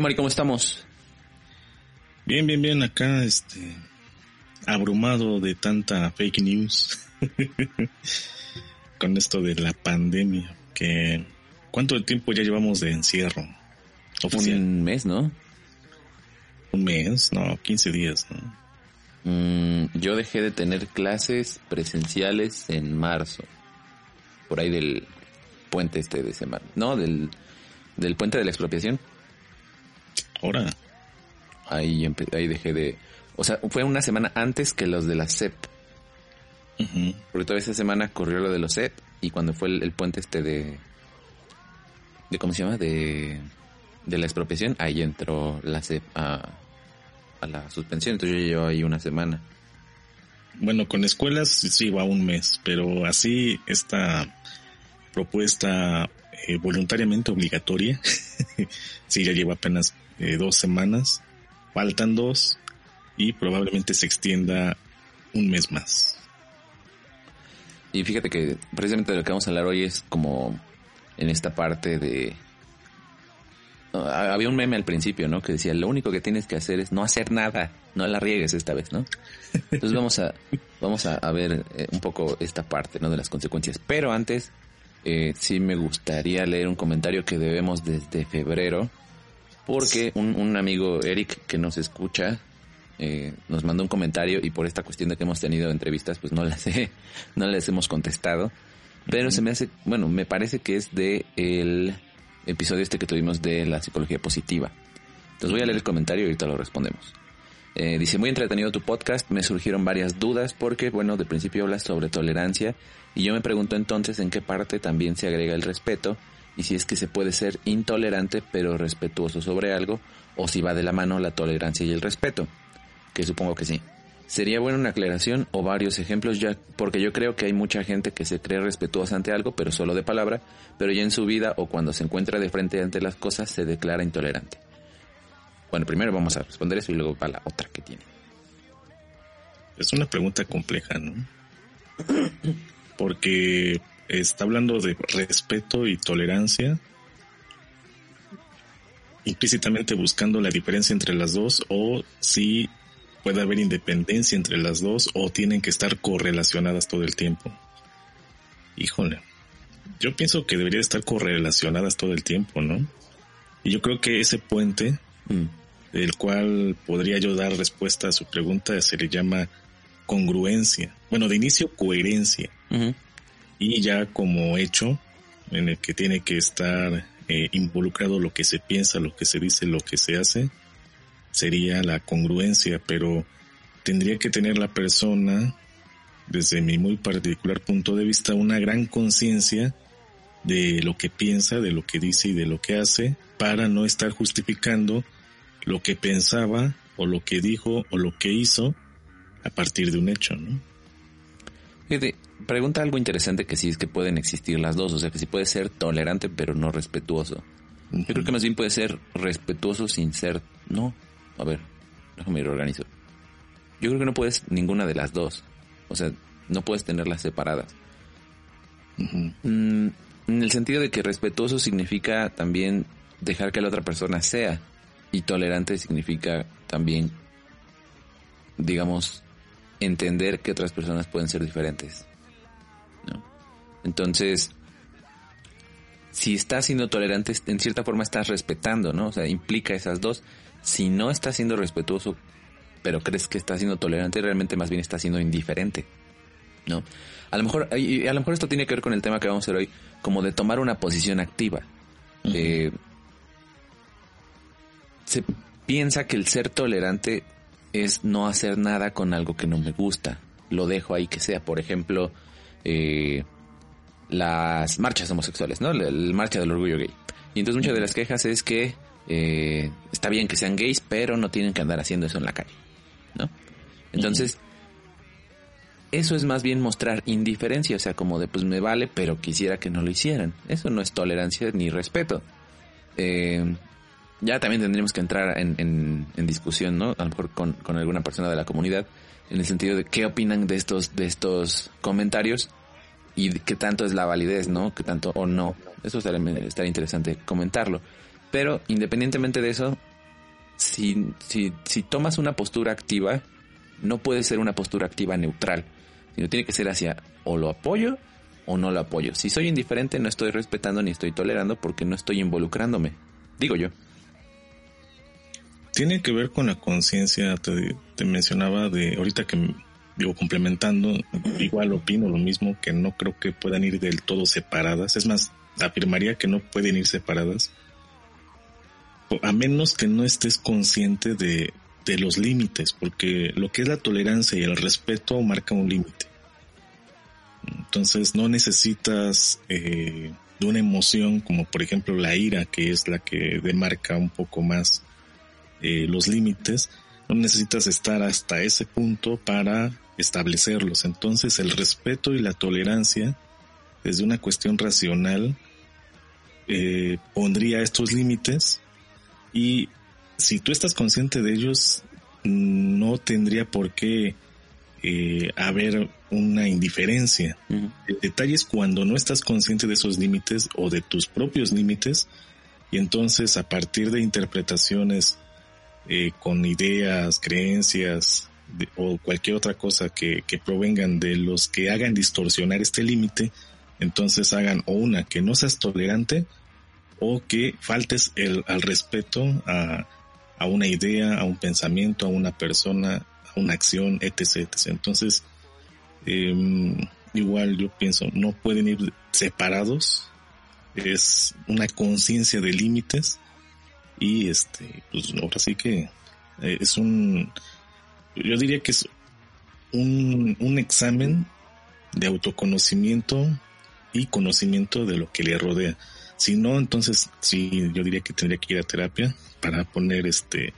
Mari, ¿cómo estamos? Bien, bien, bien. Acá, este, abrumado de tanta fake news con esto de la pandemia. Que, ¿cuánto tiempo ya llevamos de encierro? Un mes, ¿no? Un mes, no, 15 días, ¿no? Mm, yo dejé de tener clases presenciales en marzo. Por ahí del puente este de semana. No, del, del puente de la expropiación. Ahora. Ahí, ahí dejé de... O sea, fue una semana antes que los de la CEP. Porque toda esa semana corrió lo de los CEP y cuando fue el, puente este de... de ¿Cómo se llama? De, de la expropiación, ahí entró la CEP a, a la suspensión. Entonces yo llevo ahí una semana. Bueno, con escuelas sí va un mes, pero así esta propuesta eh, voluntariamente obligatoria, sí ya lleva apenas eh, dos semanas, faltan dos y probablemente se extienda un mes más. Y fíjate que precisamente de lo que vamos a hablar hoy es como en esta parte de... había un meme al principio, ¿no? Que decía, lo único que tienes que hacer es no hacer nada, no la riegues esta vez, ¿no? Entonces vamos a, vamos a, ver eh, un poco esta parte, ¿no? De las consecuencias. Pero antes, eh, sí me gustaría leer un comentario que debemos desde febrero, porque un, un amigo, Eric, que nos escucha, eh, nos mandó un comentario y por esta cuestión de que hemos tenido entrevistas, pues no las, he, no les hemos contestado. Pero se me hace, bueno, me parece que es de el episodio este que tuvimos de la psicología positiva. Entonces voy a leer el comentario y ahorita lo respondemos. Eh, dice, muy entretenido tu podcast, me surgieron varias dudas porque, bueno, de principio hablas sobre tolerancia y yo me pregunto entonces en qué parte también se agrega el respeto y si es que se puede ser intolerante pero respetuoso sobre algo o si va de la mano la tolerancia y el respeto, que supongo que sí. Sería buena una aclaración o varios ejemplos ya porque yo creo que hay mucha gente que se cree respetuosa ante algo pero solo de palabra, pero ya en su vida o cuando se encuentra de frente ante las cosas se declara intolerante. Bueno, primero vamos a responder eso y luego a la otra que tiene. Es una pregunta compleja, ¿no? Porque está hablando de respeto y tolerancia, implícitamente buscando la diferencia entre las dos, o si puede haber independencia entre las dos, o tienen que estar correlacionadas todo el tiempo. Híjole, yo pienso que debería estar correlacionadas todo el tiempo, ¿no? Y yo creo que ese puente mm el cual podría yo dar respuesta a su pregunta, se le llama congruencia. Bueno, de inicio coherencia. Y ya como hecho, en el que tiene que estar eh, involucrado lo que se piensa, lo que se dice, lo que se hace, sería la congruencia, pero tendría que tener la persona, desde mi muy particular punto de vista, una gran conciencia de lo que piensa, de lo que dice y de lo que hace, para no estar justificando lo que pensaba o lo que dijo o lo que hizo a partir de un hecho, ¿no? Fíjate, pregunta algo interesante que sí es que pueden existir las dos, o sea que sí puede ser tolerante pero no respetuoso. Yo creo que más bien puede ser respetuoso sin ser, no, a ver, déjame reorganizo. Yo creo que no puedes ninguna de las dos, o sea, no puedes tenerlas separadas. Mm, en el sentido de que respetuoso significa también dejar que la otra persona sea, y tolerante significa también, digamos, entender que otras personas pueden ser diferentes. Entonces, si estás siendo tolerante, en cierta forma estás respetando, ¿no? O sea, implica esas dos. Si no estás siendo respetuoso, pero crees que estás siendo tolerante, realmente más bien estás siendo indiferente, ¿no? A lo mejor, y a lo mejor esto tiene que ver con el tema que vamos a hacer hoy, como de tomar una posición activa se piensa que el ser tolerante es no hacer nada con algo que no me gusta. Lo dejo ahí que sea, por ejemplo, eh, las marchas homosexuales, ¿no? La, marcha del orgullo gay. Y entonces muchas de las quejas es que eh, está bien que sean gays, pero no tienen que andar haciendo eso en la calle, ¿no? Entonces, eso es más bien mostrar indiferencia, o sea, como de pues me vale, pero quisiera que no lo hicieran. Eso no es tolerancia ni respeto. Eh, ya también tendríamos que entrar en, discusión, ¿no? A lo mejor con, alguna persona de la comunidad, en el sentido de qué opinan de estos, de estos comentarios y qué tanto es la validez, ¿no? Qué tanto o no. Eso estaría, estaría interesante comentarlo. Pero independientemente de eso, si, si, si tomas una postura activa, no puede ser una postura activa neutral, sino tiene que ser hacia o lo apoyo o no lo apoyo. Si soy indiferente, no estoy respetando ni estoy tolerando porque no estoy involucrándome. Digo yo. Tiene que ver con la conciencia, te, mencionaba de ahorita que digo complementando, igual opino lo mismo, que no creo que puedan ir del todo separadas. Es más, afirmaría que no pueden ir separadas. A menos que no estés consciente de, de los límites, porque lo que es la tolerancia y el respeto marca un límite. Entonces no necesitas eh, de una emoción como por ejemplo la ira, que es la que demarca un poco más eh, los límites. No necesitas estar hasta ese punto para establecerlos. Entonces el respeto y la tolerancia, desde una cuestión racional, eh, pondría estos límites y si tú estás consciente de ellos, no tendría por qué eh, haber una indiferencia. El detalle es cuando no estás consciente de esos límites o de tus propios límites y entonces a partir de interpretaciones eh, con ideas, creencias o cualquier otra cosa que, que provengan de los que hagan distorsionar este límite, entonces hagan o una que no seas tolerante o que faltes el, al respeto a, a una idea, a un pensamiento, a una persona, a una acción, etc. Entonces, em, igual yo pienso, no pueden ir separados, es una conciencia de límites y este, pues ahora sí que eh, es un, yo diría que es un, un examen de autoconocimiento y conocimiento de lo que le rodea. Si no, entonces sí, yo diría que tendría que ir a terapia para poner este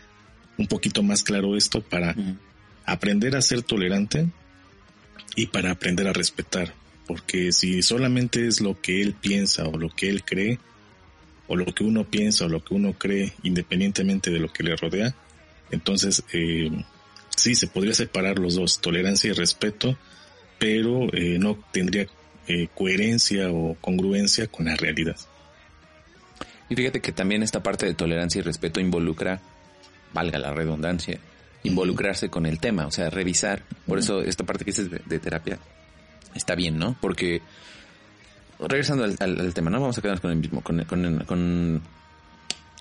un poquito más claro esto, para aprender a ser tolerante y para aprender a respetar. Porque si solamente es lo que él piensa o lo que él cree, o lo que uno piensa o lo que uno cree independientemente de lo que le rodea, entonces eh, sí se podría separar los dos, tolerancia y respeto, pero eh, no tendría eh, coherencia o congruencia con la realidad. Y fíjate que también esta parte de tolerancia y respeto involucra, valga la redundancia, involucrarse con el tema, o sea, revisar. Por eso esta parte que dices de, terapia está bien, ¿no? Porque regresando al, tema, ¿no? Vamos a quedarnos con el mismo, con, con,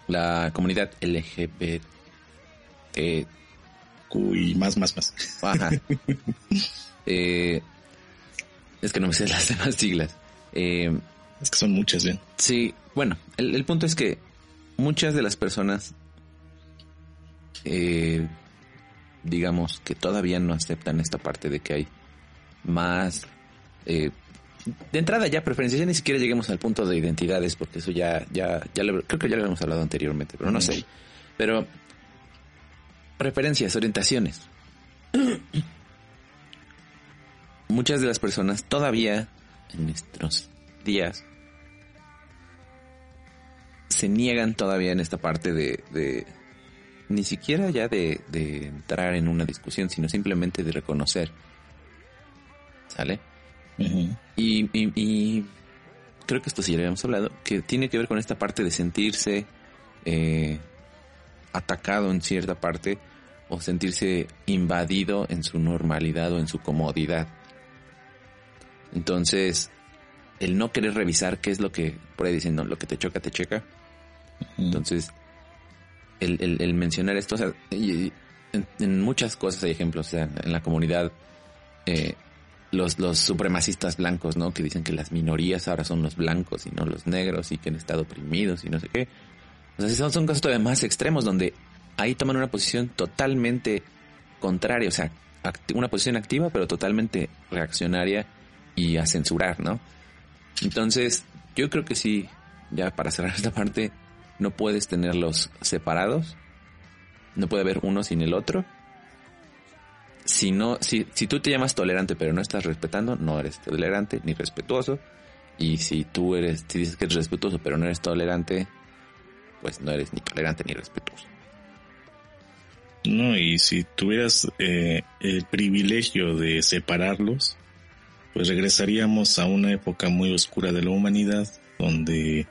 la comunidad LGBT. y más, más, más. Ajá. Eh, es que no me sé las demás siglas. Eh, es que son muchas, ¿eh? Sí, bueno, el, punto es que muchas de las personas, eh, digamos, que todavía no aceptan esta parte de que hay más... Eh, de entrada ya preferencias, ya ni siquiera lleguemos al punto de identidades, porque eso ya, ya, ya creo que ya lo hemos hablado anteriormente, pero no sé. Pero preferencias, orientaciones. Muchas de las personas todavía en nuestros días se niegan todavía en esta parte de, ni siquiera ya de, entrar en una discusión, sino simplemente de reconocer. ¿Sale? Y, y, creo que esto sí ya habíamos hablado, que tiene que ver con esta parte de sentirse eh, atacado en cierta parte o sentirse invadido en su normalidad o en su comodidad. Entonces, el no querer revisar qué es lo que, por ahí diciendo, lo que te choca, te checa. Entonces, el, el, mencionar esto, o sea, en, muchas cosas hay ejemplos, o sea, en la comunidad, eh, los, los supremacistas blancos, ¿no? Que dicen que las minorías ahora son los blancos y no los negros y que han estado oprimidos y no sé qué. O sea, son, son casos todavía más extremos donde ahí toman una posición totalmente contraria, o sea, una posición activa pero totalmente reaccionaria y a censurar, ¿no? Entonces, yo creo que sí, ya para cerrar esta parte, no puedes tenerlos separados. No puede haber uno sin el otro. Si no, si, si tú te llamas tolerante pero no estás respetando, no eres tolerante ni respetuoso. Y si tú eres, si dices que eres respetuoso pero no eres tolerante, pues no eres ni tolerante ni respetuoso. No, y si tuvieras eh, el privilegio de separarlos, pues regresaríamos a una época muy oscura de la humanidad, donde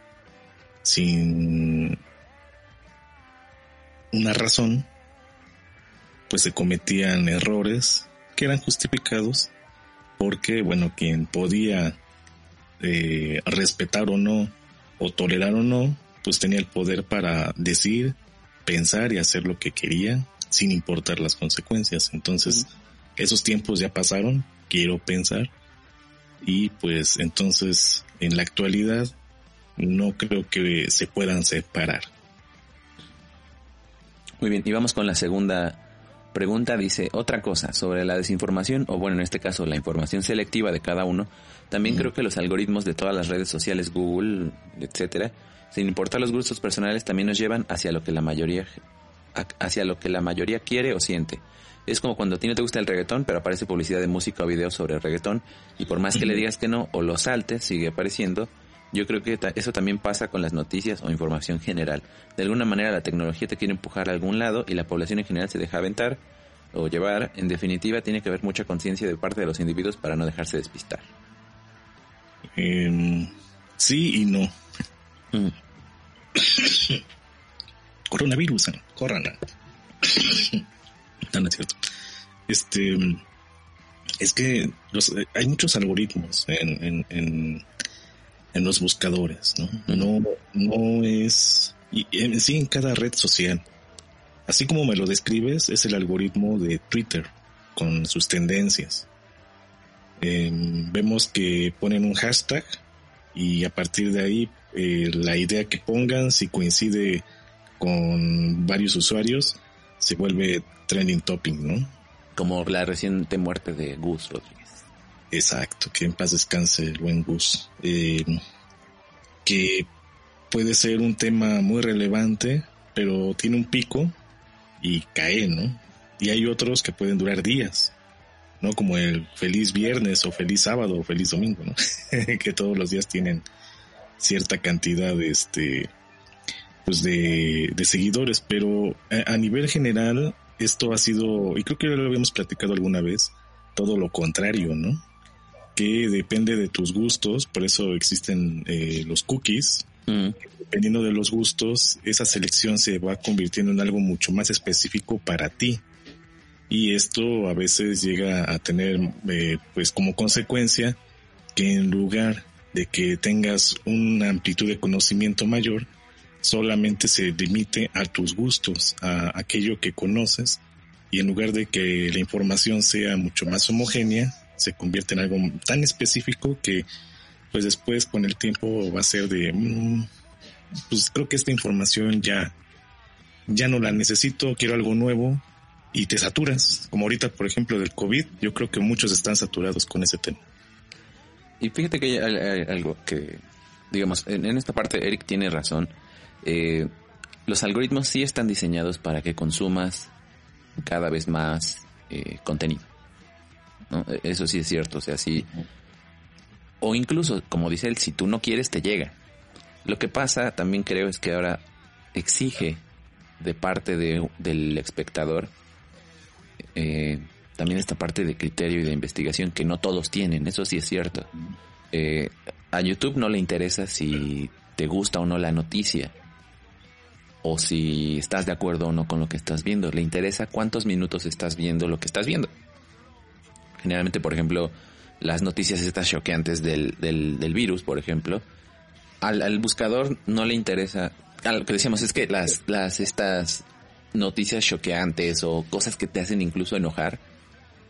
sin una razón, pues se cometían errores que eran justificados porque, bueno, quien podía eh, respetar o no, o tolerar o no, pues tenía el poder para decir, pensar y hacer lo que quería sin importar las consecuencias. Entonces, esos tiempos ya pasaron, quiero pensar, y pues entonces en la actualidad no creo que se puedan separar. Muy bien, y vamos con la segunda pregunta. Dice otra cosa sobre la desinformación, o bueno, en este caso la información selectiva de cada uno. También creo que los algoritmos de todas las redes sociales, Google, etcétera, sin importar los gustos personales, también nos llevan hacia lo que la mayoría hacia lo que la mayoría quiere o siente. Es como cuando a ti no te gusta el reggaetón, pero aparece publicidad de música o video sobre el reggaetón, y por más que le digas que no o lo saltes, sigue apareciendo. Yo creo que eso también pasa con las noticias o información general. De alguna manera la tecnología te quiere empujar a algún lado y la población en general se deja aventar o llevar. En definitiva, tiene que haber mucha conciencia de parte de los individuos para no dejarse despistar. Em, sí y no. Mm. Coronavirus, corran. no, es cierto. Este, es que hay muchos algoritmos en, en, en, los buscadores, ¿no? No, no es, y en sí en cada red social. Así como me lo describes, es el algoritmo de Twitter con sus tendencias. Em, vemos que ponen un hashtag y a partir de ahí eh, la idea que pongan, si coincide con varios usuarios, se vuelve trending topic, ¿no? Como la reciente muerte de Gus Rodríguez. Exacto, que en paz descanse el buen Gus. Eh, que puede ser un tema muy relevante, pero tiene un pico y cae, ¿no? Y hay otros que pueden durar días, ¿no? Como el feliz viernes o feliz sábado o feliz domingo, ¿no? que todos los días tienen cierta cantidad de este pues de, de seguidores, pero a, nivel general esto ha sido, y creo que lo habíamos platicado alguna vez, todo lo contrario, ¿no? Que depende de tus gustos, por eso existen eh, los cookies. Mm. Dependiendo de los gustos, esa selección se va convirtiendo en algo mucho más específico para ti. Y esto a veces llega a tener, eh, pues como consecuencia, que en lugar de que tengas una amplitud de conocimiento mayor, solamente se limite a tus gustos, a aquello que conoces, y en lugar de que la información sea mucho más homogénea, se convierte en algo tan específico que pues después con el tiempo va a ser de mm, pues creo que esta información ya ya no la necesito, quiero algo nuevo y te saturas, como ahorita por ejemplo del COVID, yo creo que muchos están saturados con ese tema. Y fíjate que hay, algo que digamos, en, esta parte Eric tiene razón eh, los algoritmos sí están diseñados para que consumas cada vez más eh, contenido. E, eso sí es cierto, o sea, sí. O incluso, como dice él, si tú no quieres, te llega. Lo que pasa también creo es que ahora exige de parte de, del espectador eh, también esta parte de criterio y de investigación que no todos tienen, eso sí es cierto. a YouTube no le interesa si te gusta o no la noticia o si estás de acuerdo o no con lo que estás viendo. Le interesa cuántos minutos estás viendo lo que estás viendo. Generalmente, por ejemplo, las noticias estas choqueantes del, del, virus, por ejemplo, al, buscador no le interesa. Lo que decíamos es que las, las estas noticias choqueantes o cosas que te hacen incluso enojar,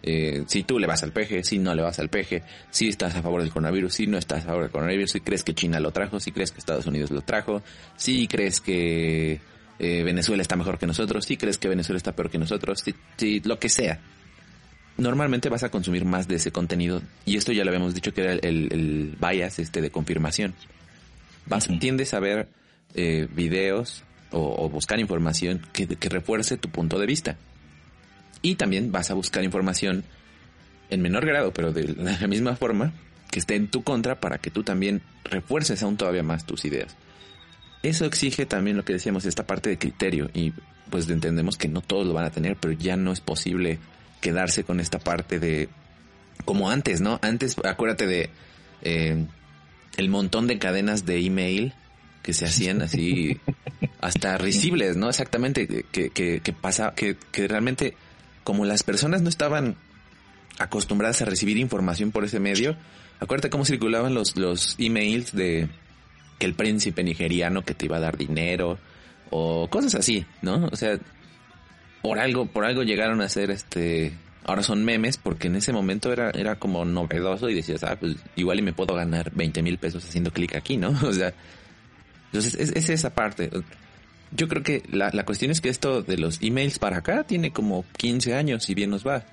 eh, si tú le vas al peje, si no le vas al peje, si estás a favor del coronavirus, si no estás a favor del coronavirus, si crees que China lo trajo, si crees que Estados Unidos lo trajo, si crees que eh, Venezuela está mejor que nosotros, si crees que Venezuela está peor que nosotros, si, lo que sea. Normalmente vas a consumir más de ese contenido y esto ya lo habíamos dicho que era el, bias este de confirmación. Vas, tiendes a ver eh, videos o, buscar información que, que refuerce tu punto de vista. Y también vas a buscar información en menor grado, pero de la misma forma, que esté en tu contra para que tú también refuerces aún todavía más tus ideas. Eso exige también lo que decíamos, esta parte de criterio y pues entendemos que no todos lo van a tener, pero ya no es posible quedarse con esta parte de como antes, ¿no? Antes, acuérdate de eh, el montón de cadenas de email que se hacían así hasta risibles, ¿no? Exactamente, que, que, que pasa, que, que realmente como las personas no estaban acostumbradas a recibir información por ese medio, acuérdate cómo circulaban los, los emails de que el príncipe nigeriano que te iba a dar dinero o cosas así, ¿no? O sea, por algo, por algo llegaron a ser este, ahora son memes porque en ese momento era, era como novedoso y decías, ah, pues igual y me puedo ganar 20 mil pesos haciendo clic aquí, ¿no? O sea, entonces es, es esa parte. Yo creo que la, la cuestión es que esto de los emails para acá tiene como 15 años, si bien nos va.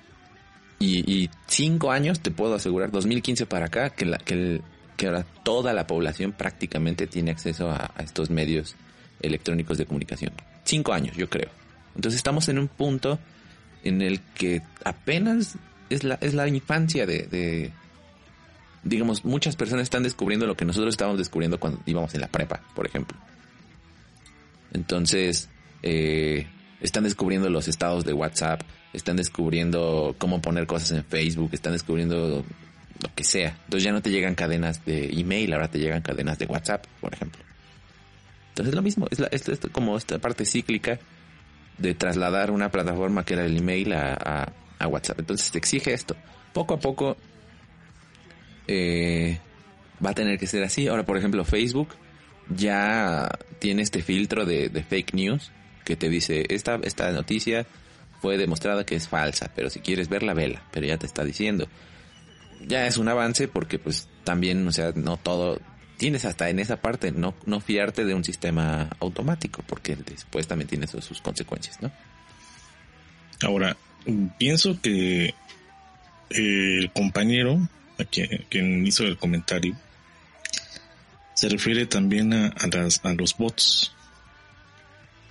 Y, y cinco años te puedo asegurar, 2015 para acá, que, la, que, ahora toda la población prácticamente tiene acceso a, a, estos medios electrónicos de comunicación. Cinco años, yo creo. Entonces estamos en un punto en el que apenas es la, es la infancia de, digamos, muchas personas están descubriendo lo que nosotros estábamos descubriendo cuando íbamos en la prepa, por ejemplo. Entonces, eh, están descubriendo los estados de WhatsApp, están descubriendo cómo poner cosas en Facebook, están descubriendo lo que sea. Entonces ya no te llegan cadenas de email, ahora te llegan cadenas de WhatsApp, por ejemplo. Entonces es lo mismo, es, la, es, es como esta parte cíclica de trasladar una plataforma que era el email a, a, WhatsApp. Entonces te exige esto. Poco a poco eh, va a tener que ser así. Ahora, por ejemplo, Facebook ya tiene este filtro de, de fake news que te dice, esta, esta noticia fue demostrada que es falsa, pero si quieres verla, vela, pero ya te está diciendo. Ya es un avance porque pues también, o sea, no todo, tienes hasta en esa parte no, no fiarte de un sistema automático, porque después también tiene sus, sus consecuencias, ¿no? Ahora, pienso que el compañero, a quien, quien hizo el comentario, se refiere también a, a, las, a los bots,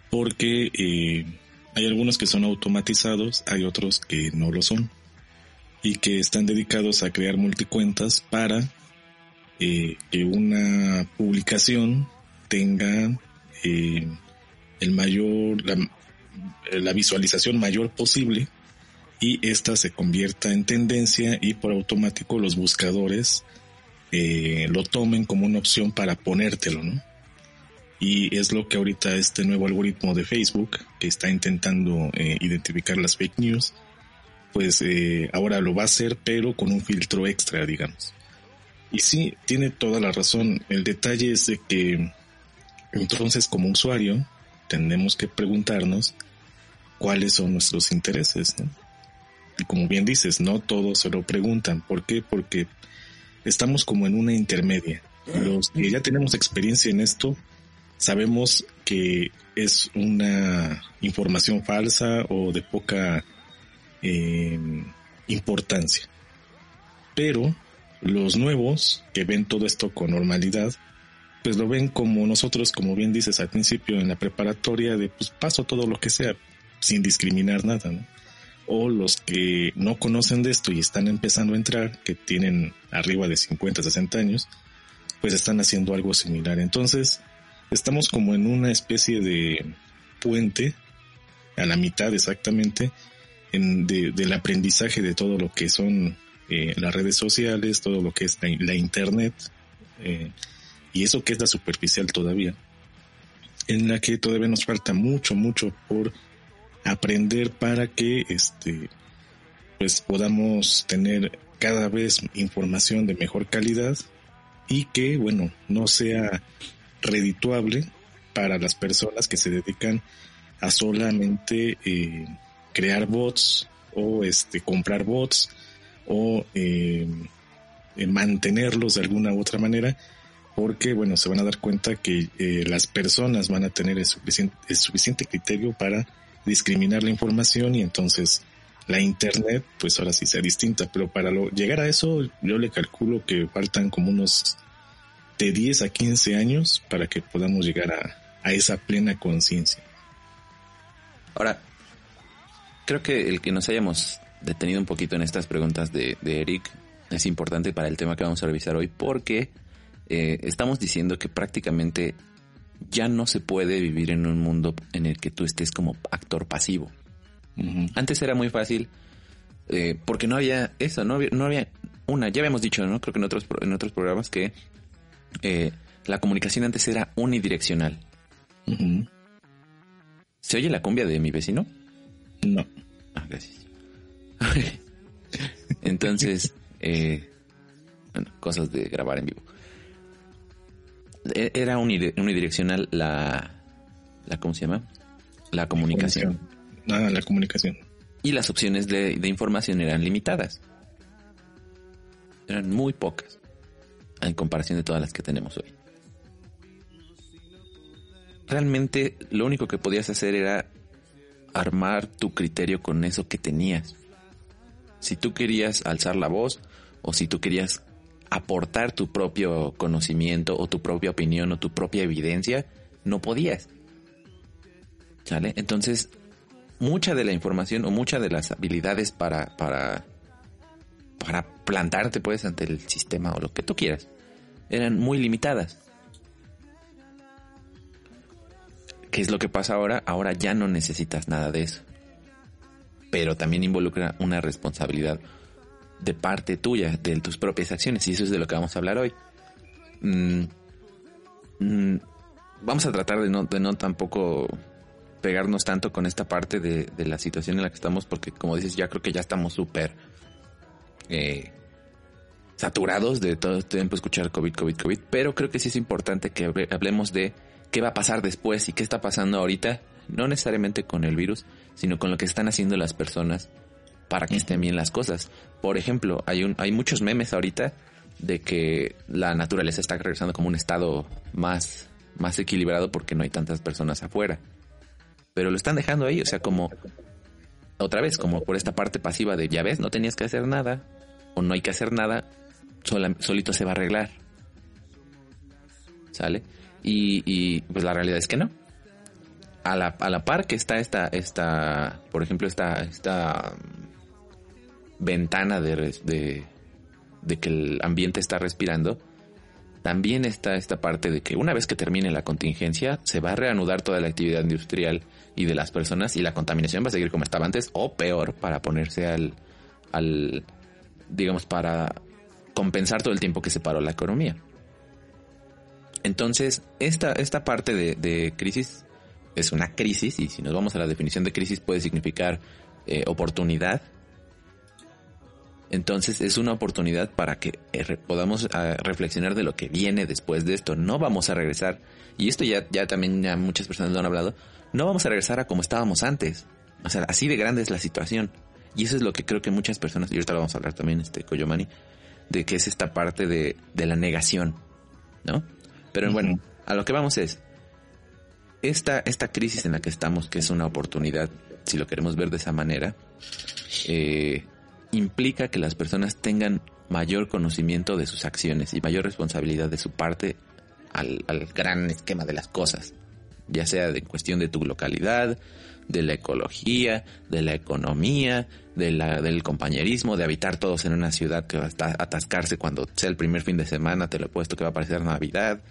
porque eh, hay algunos que son automatizados, hay otros que no lo son y que están dedicados a crear multicuentas para eh, que una publicación tenga eh, el mayor, la, visualización mayor posible y esta se convierta en tendencia y por automático los buscadores eh, lo tomen como una opción para ponértelo, ¿no? Y es lo que ahorita este nuevo algoritmo de Facebook, que está intentando eh, identificar las fake news, pues eh, ahora lo va a hacer, pero con un filtro extra, digamos. Y sí, tiene toda la razón. El detalle es de que entonces como usuario tenemos que preguntarnos cuáles son nuestros intereses. Y como bien dices, no todos se lo preguntan. ¿Por qué? Porque estamos como en una intermedia. Los que ya tenemos experiencia en esto, sabemos que es una información falsa o de poca eh, importancia. Pero los nuevos que ven todo esto con normalidad, pues lo ven como nosotros, como bien dices al principio en la preparatoria, de pues paso todo lo que sea, sin discriminar nada, ¿no? O los que no conocen de esto y están empezando a entrar, que tienen arriba de 50, 60 años, pues están haciendo algo similar. Entonces, estamos como en una especie de puente, a la mitad exactamente, en, de, del aprendizaje de todo lo que son eh, las redes sociales, todo lo que es la, internet, eh, y eso que es la superficial todavía, en la que todavía nos falta mucho, mucho por aprender para que este pues podamos tener cada vez información de mejor calidad y que bueno no sea redituable para las personas que se dedican a solamente eh, crear bots o este comprar bots o eh, mantenerlos de alguna u otra manera porque bueno se van a dar cuenta que eh, las personas van a tener el suficiente, el suficiente criterio para discriminar la información y entonces la internet pues ahora sí sea distinta pero para lo, llegar a eso yo le calculo que faltan como unos de 10 a 15 años para que podamos llegar a esa plena conciencia. Ahora, creo que el que nos hayamos detenido un poquito en estas preguntas de, de Eric es importante para el tema que vamos a revisar hoy porque eh, estamos diciendo que prácticamente ya no se puede vivir en un mundo en el que tú estés como actor pasivo. Uh -huh. Antes era muy fácil eh, porque no había eso, no había, no había una, ya habíamos dicho, ¿no? Creo que en otros, en otros programas que eh, la comunicación antes era unidireccional. ¿Se oye la cumbia de mi vecino? No. Ah, gracias. Entonces, eh, bueno, cosas de grabar en vivo. E-, era unidireccional la, la, ¿cómo se llama? La comunicación. Nada, la comunicación. Y las opciones de, de información eran limitadas. Eran muy pocas en comparación de todas las que tenemos hoy. Realmente lo único que podías hacer era armar tu criterio con eso que tenías. Si tú querías alzar la voz o si tú querías aportar tu propio conocimiento o tu propia opinión o tu propia evidencia, no podías. ¿Sale? Entonces, mucha de la información o muchas de las habilidades para, para, para plantarte pues ante el sistema o lo que tú quieras eran muy limitadas. ¿Qué es lo que pasa ahora? Ahora ya no necesitas nada de eso. Pero también involucra una responsabilidad de parte tuya, de tus propias acciones. Y eso es de lo que vamos a hablar hoy. Mm, mm, vamos a tratar de no, de no tampoco pegarnos tanto con esta parte de, la situación en la que estamos, porque como dices, ya creo que ya estamos súper eh, saturados de todo el tiempo escuchar COVID, COVID, COVID, pero creo que sí es importante que hablemos de qué va a pasar después y qué está pasando ahorita, no necesariamente con el virus, sino con lo que están haciendo las personas para que estén bien las cosas. Por ejemplo, hay, un, hay muchos memes ahorita de que la naturaleza está regresando como un estado más, más equilibrado porque no hay tantas personas afuera. Pero lo están dejando ahí, o sea, como otra vez, como por esta parte pasiva de, ya ves, no tenías que hacer nada, o no hay que hacer nada, solito se va a arreglar. ¿Sale? Y, pues la realidad es que no. A la, a la par que está esta, esta, por ejemplo, esta, esta ventana de, de, de que el ambiente está respirando, también está esta parte de que una vez que termine la contingencia, se va a reanudar toda la actividad industrial y de las personas y la contaminación va a seguir como estaba antes o peor para ponerse al, al digamos, para compensar todo el tiempo que se paró la economía. Entonces, esta, esta parte de, crisis es una crisis y si nos vamos a la definición de crisis puede significar eh, oportunidad. Entonces es una oportunidad para que eh, podamos ah, reflexionar de lo que viene después de esto. No vamos a regresar, y esto ya, ya también ya muchas personas lo han hablado, no vamos a regresar a como estábamos antes. O sea, así de grande es la situación. Y eso es lo que creo que muchas personas, y ahorita lo vamos a hablar también, este Koyomani, de que es esta parte de, de la negación, ¿no? Pero bueno, a lo que vamos es, esta, esta crisis en la que estamos, que es una oportunidad, si lo queremos ver de esa manera, eh, implica que las personas tengan mayor conocimiento de sus acciones y mayor responsabilidad de su parte al, al gran esquema de las cosas, ya sea de cuestión de tu localidad, de la ecología, de la economía, de la, del compañerismo, de habitar todos en una ciudad que va a atascarse cuando sea el primer fin de semana, te lo he puesto que va a parecer Navidad.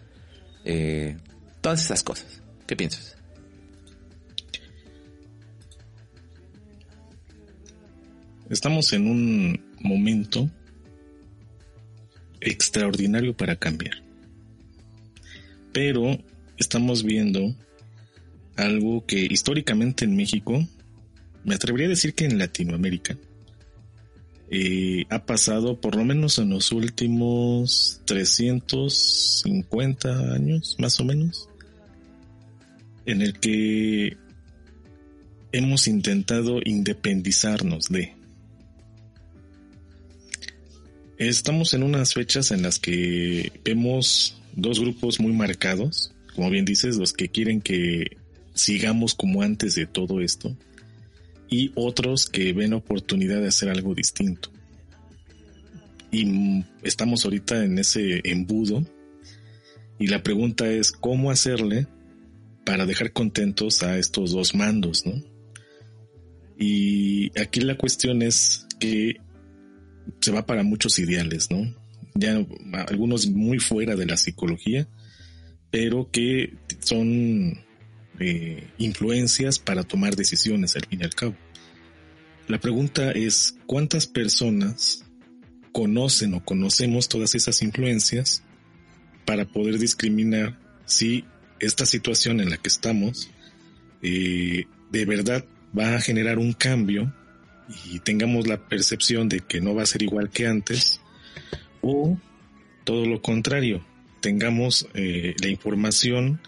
Eh, todas esas cosas. ¿Qué piensas? Estamos en un momento extraordinario para cambiar. Pero estamos viendo algo que históricamente en México, me atrevería a decir que en Latinoamérica, eh, ha pasado por lo menos en los últimos 350 años, más o menos, en el que hemos intentado independizarnos de. Estamos en unas fechas en las que vemos dos grupos muy marcados, como bien dices, los que quieren que sigamos como antes de todo esto y otros que ven oportunidad de hacer algo distinto. Y estamos ahorita en ese embudo y la pregunta es cómo hacerle para dejar contentos a estos dos mandos, ¿no? Y aquí la cuestión es que se va para muchos ideales, ¿no? Ya algunos muy fuera de la psicología, pero que son influencias para tomar decisiones al fin y al cabo. La pregunta es, ¿cuántas personas conocen o conocemos todas esas influencias para poder discriminar si esta situación en la que estamos eh, de verdad va a generar un cambio y tengamos la percepción de que no va a ser igual que antes o todo lo contrario, tengamos eh, la información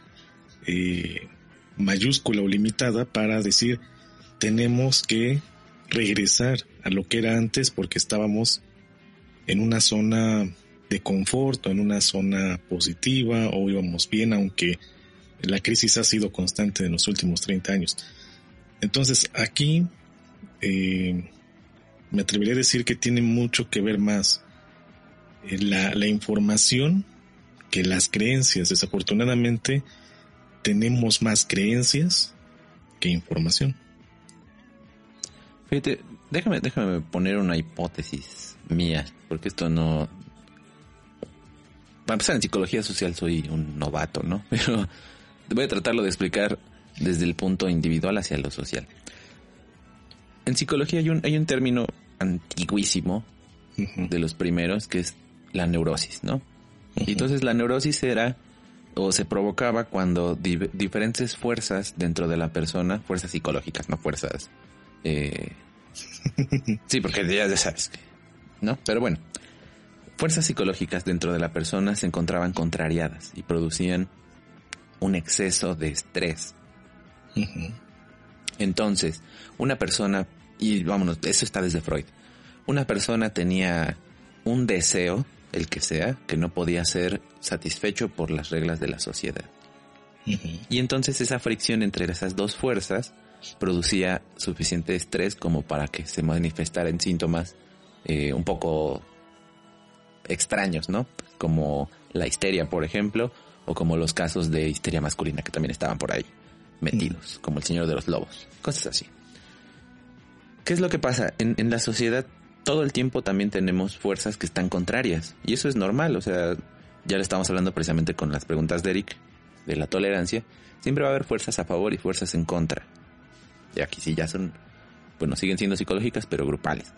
eh, mayúscula o limitada para decir tenemos que regresar a lo que era antes porque estábamos en una zona de confort o en una zona positiva o íbamos bien aunque la crisis ha sido constante en los últimos 30 años. Entonces aquí eh, me atrevería a decir que tiene mucho que ver más eh, la, la información que las creencias. Desafortunadamente tenemos más creencias que información. Fíjate, déjame, déjame poner una hipótesis mía, porque esto no... Para empezar, en psicología social soy un novato, ¿no? Pero voy a tratarlo de explicar desde el punto individual hacia lo social. En psicología hay un, hay un término antiguísimo de los primeros que es la neurosis, ¿no? Y entonces la neurosis era o se provocaba cuando diferentes fuerzas dentro de la persona, fuerzas psicológicas, no fuerzas... Eh, sí, porque ya, ya sabes que... ¿No? Pero bueno, fuerzas psicológicas dentro de la persona se encontraban contrariadas y producían un exceso de estrés. Entonces, una persona, y vámonos, eso está desde Freud, una persona tenía un deseo, el que sea, que no podía ser satisfecho por las reglas de la sociedad. Y entonces esa fricción entre esas dos fuerzas producía suficiente estrés como para que se manifestara en síntomas eh, un poco extraños, ¿no? Como la histeria, por ejemplo, o como los casos de histeria masculina que también estaban por ahí metidos, como el Señor de los Lobos, cosas así. ¿Qué es lo que pasa? En, en la sociedad todo el tiempo también tenemos fuerzas que están contrarias y eso es normal, o sea, ya le estamos hablando precisamente con las preguntas de Eric de la tolerancia, siempre va a haber fuerzas a favor y fuerzas en contra. Y aquí sí ya son, bueno, siguen siendo psicológicas, pero grupales.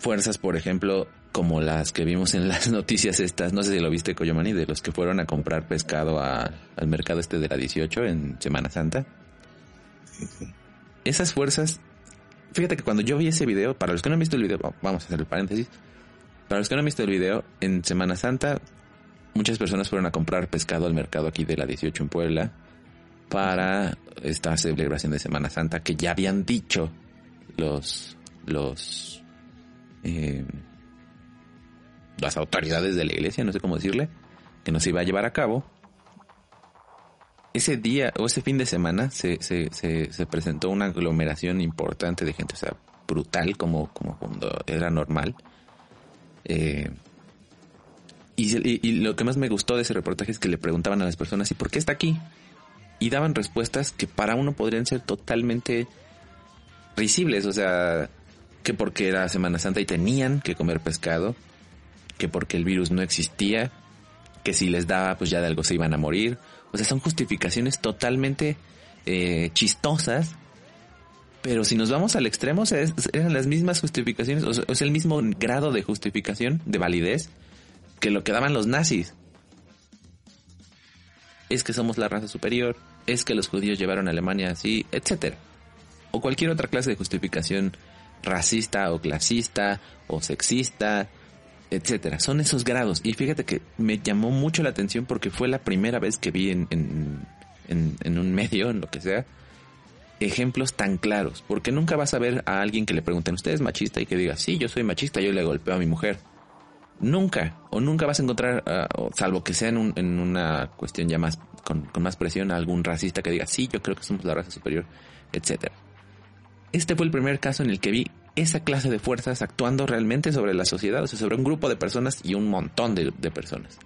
Fuerzas, por ejemplo, como las que vimos en las noticias estas, no sé si lo viste Coyomani, de los que fueron a comprar pescado al mercado este de la 18 en Semana Santa. Esas fuerzas, fíjate que cuando yo vi ese video, para los que no han visto el video, vamos a hacer el paréntesis, para los que no han visto el video, en Semana Santa muchas personas fueron a comprar pescado al mercado aquí de la 18 en Puebla para esta celebración de Semana Santa que ya habían dicho los los eh, las autoridades de la iglesia, no sé cómo decirle, que nos iba a llevar a cabo. Ese día o ese fin de semana se, se, se, presentó una aglomeración importante de gente, o sea, brutal como, como cuando era normal. Eh, y, y, lo que más me gustó de ese reportaje es que le preguntaban a las personas, ¿y por qué está aquí? Y daban respuestas que para uno podrían ser totalmente risibles, o sea, que porque era Semana Santa y tenían que comer pescado, que porque el virus no existía, que si les daba pues ya de algo se iban a morir. O sea, son justificaciones totalmente eh, chistosas, pero si nos vamos al extremo, sea, eran las mismas justificaciones, o sea, es el mismo grado de justificación, de validez, que lo que daban los nazis. Es que somos la raza superior, es que los judíos llevaron a Alemania así, etcétera. O cualquier otra clase de justificación racista o clasista o sexista etcétera. Son esos grados. Y fíjate que me llamó mucho la atención porque fue la primera vez que vi en, en, un medio, en lo que sea, ejemplos tan claros. Porque nunca vas a ver a alguien que le pregunten, ¿usted es machista? Y que diga, sí, yo soy machista, yo le golpeo a mi mujer. Nunca, o nunca vas a encontrar, ah, salvo que sea en, en, una cuestión ya más, con, más presión, algún racista que diga, sí, yo creo que somos la raza superior, etcétera. Este fue el primer caso en el que vi esa clase de fuerzas actuando realmente sobre la sociedad, o sea, sobre un grupo de personas y un montón de, personas.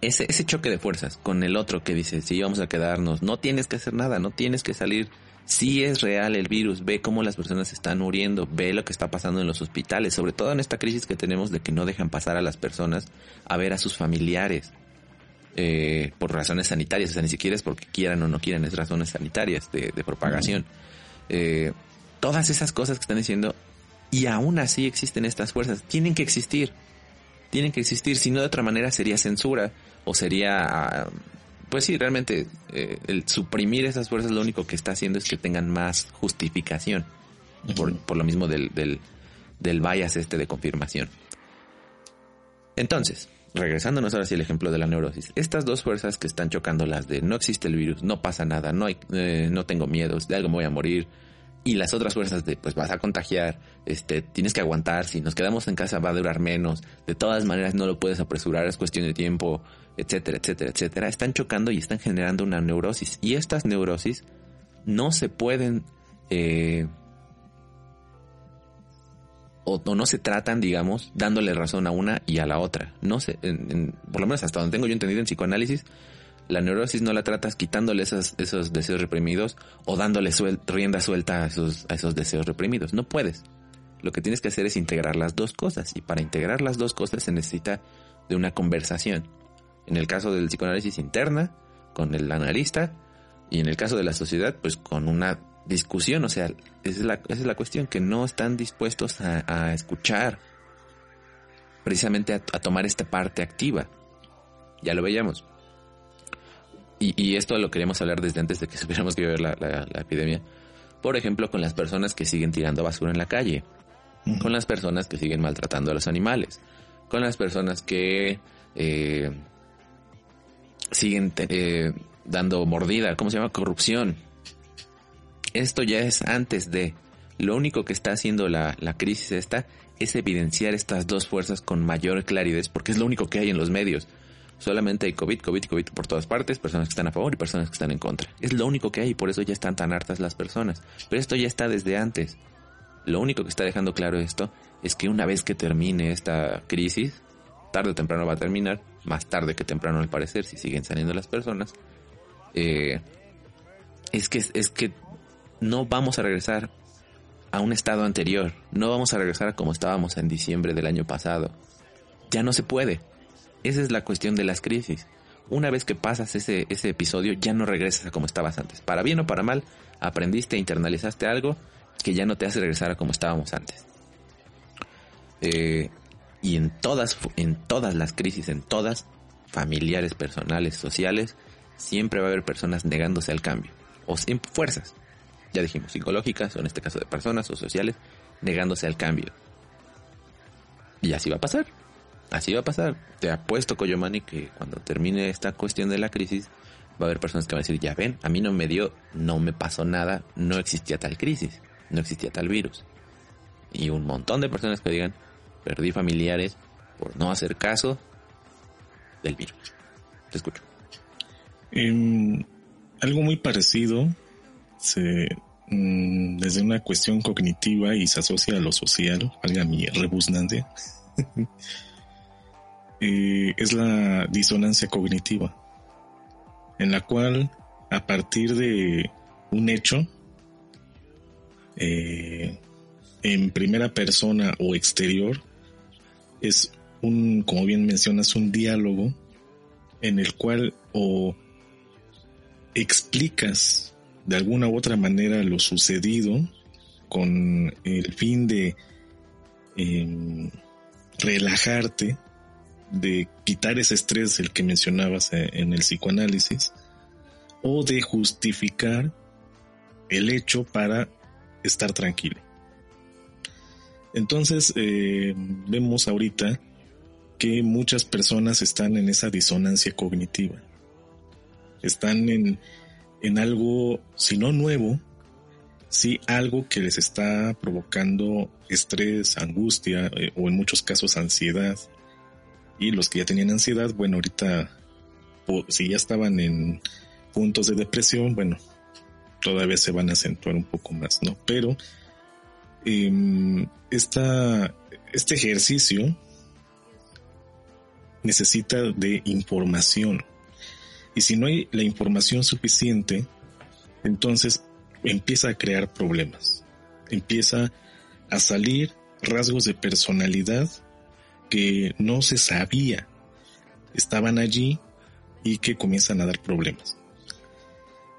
Ese, choque de fuerzas con el otro que dice, sí, vamos a quedarnos, no tienes que hacer nada, no tienes que salir, sí es real el virus, ve cómo las personas están muriendo, ve lo que está pasando en los hospitales, sobre todo en esta crisis que tenemos de que no dejan pasar a las personas a ver a sus familiares. Eh, por razones sanitarias, o sea, ni siquiera es porque quieran o no quieran, es razones sanitarias de, propagación. Eh, todas esas cosas que están diciendo y aún así existen estas fuerzas. Tienen que existir. tienen que existir, si no de otra manera sería censura o sería, ah, pues sí, realmente eh, el suprimir esas fuerzas lo único que está haciendo es que tengan más justificación, por, por, lo mismo del, del, del bias este de confirmación. Entonces, regresándonos ahora sí al ejemplo de la neurosis, estas dos fuerzas que están chocando las de no existe el virus, no pasa nada, no eh, no tengo miedos, de algo me voy a morir, y las otras fuerzas de pues vas a contagiar, este, tienes que aguantar, si nos quedamos en casa va a durar menos, de todas maneras no lo puedes apresurar, es cuestión de tiempo, etcétera, etcétera, etcétera, están chocando y están generando una neurosis. Y estas neurosis no se pueden eh, o, no se tratan, digamos, dándole razón a una y a la otra. No sé, por lo menos hasta donde tengo yo entendido en psicoanálisis, la neurosis no la tratas quitándole esos, esos deseos reprimidos o dándole rienda suelta a esos, a esos deseos reprimidos. No puedes. Lo que tienes que hacer es integrar las dos cosas y para integrar las dos cosas se necesita de una conversación. En el caso del psicoanálisis interna, con el analista, y en el caso de la sociedad, pues con una discusión, o sea, esa es la, esa es la cuestión, que no están dispuestos a, escuchar, precisamente a, tomar esta parte activa. Ya lo veíamos. Y, esto lo queríamos hablar desde antes de que supiéramos que iba a haber la, epidemia. Por ejemplo, con las personas que siguen tirando basura en la calle, con las personas que siguen maltratando a los animales, con las personas que eh, siguen eh, dando mordida, ¿cómo se llama? Corrupción esto ya es antes de. Lo único que está haciendo la, crisis esta es evidenciar estas dos fuerzas con mayor claridad, porque es lo único que hay en los medios. Solamente hay COVID, COVID, COVID por todas partes, personas que están a favor y personas que están en contra. Es lo único que hay y por eso ya están tan hartas las personas. Pero esto ya está desde antes. Lo único que está dejando claro esto es que una vez que termine esta crisis, tarde o temprano va a terminar, más tarde que temprano al parecer, si siguen saliendo las personas, eh, es que es que no vamos a regresar a un estado anterior, no vamos a regresar a como estábamos en diciembre del año pasado. Ya no se puede. Esa es la cuestión de las crisis. Una vez que pasas ese, ese episodio, ya no regresas a como estabas antes. Para bien o para mal, aprendiste, internalizaste algo que ya no te hace regresar a como estábamos antes. Eh, y en todas, en todas las crisis, en todas, familiares, personales, sociales, siempre va a haber personas negándose al cambio. O sin fuerzas ya dijimos, psicológicas, o en este caso de personas o sociales, negándose al cambio. Y así va a pasar. Así va a pasar. Te apuesto, Coyomani, que cuando termine esta cuestión de la crisis, va a haber personas que van a decir, ya ven, a mí no me dio, no me pasó nada, no existía tal crisis, no existía tal virus. Y un montón de personas que digan, perdí familiares por no hacer caso del virus. Te escucho. Em, algo muy parecido mm, desde una cuestión cognitiva y se asocia a lo social, valga mi rebusnancia, eh, es la disonancia cognitiva, en la cual a partir de un hecho, eh, en primera persona o exterior, es un, como bien mencionas, un diálogo en el cual o explicas de alguna u otra manera lo sucedido con el fin de em, relajarte, de quitar ese estrés del que mencionabas eh, en el psicoanálisis, o de justificar el hecho para estar tranquilo. Entonces eh, vemos ahorita que muchas personas están en esa disonancia cognitiva. Están en, en algo, si no nuevo, sí algo que les está provocando estrés, angustia eh, o en muchos casos ansiedad. Y los que ya tenían ansiedad, bueno, ahorita si ya estaban en puntos de depresión, bueno, todavía se van a acentuar un poco más, ¿no? Pero eh, este ejercicio necesita de información. Y si no hay la información suficiente, entonces empieza a crear problemas. Empieza a salir rasgos de personalidad que no se sabía estaban allí y que comienzan a dar problemas.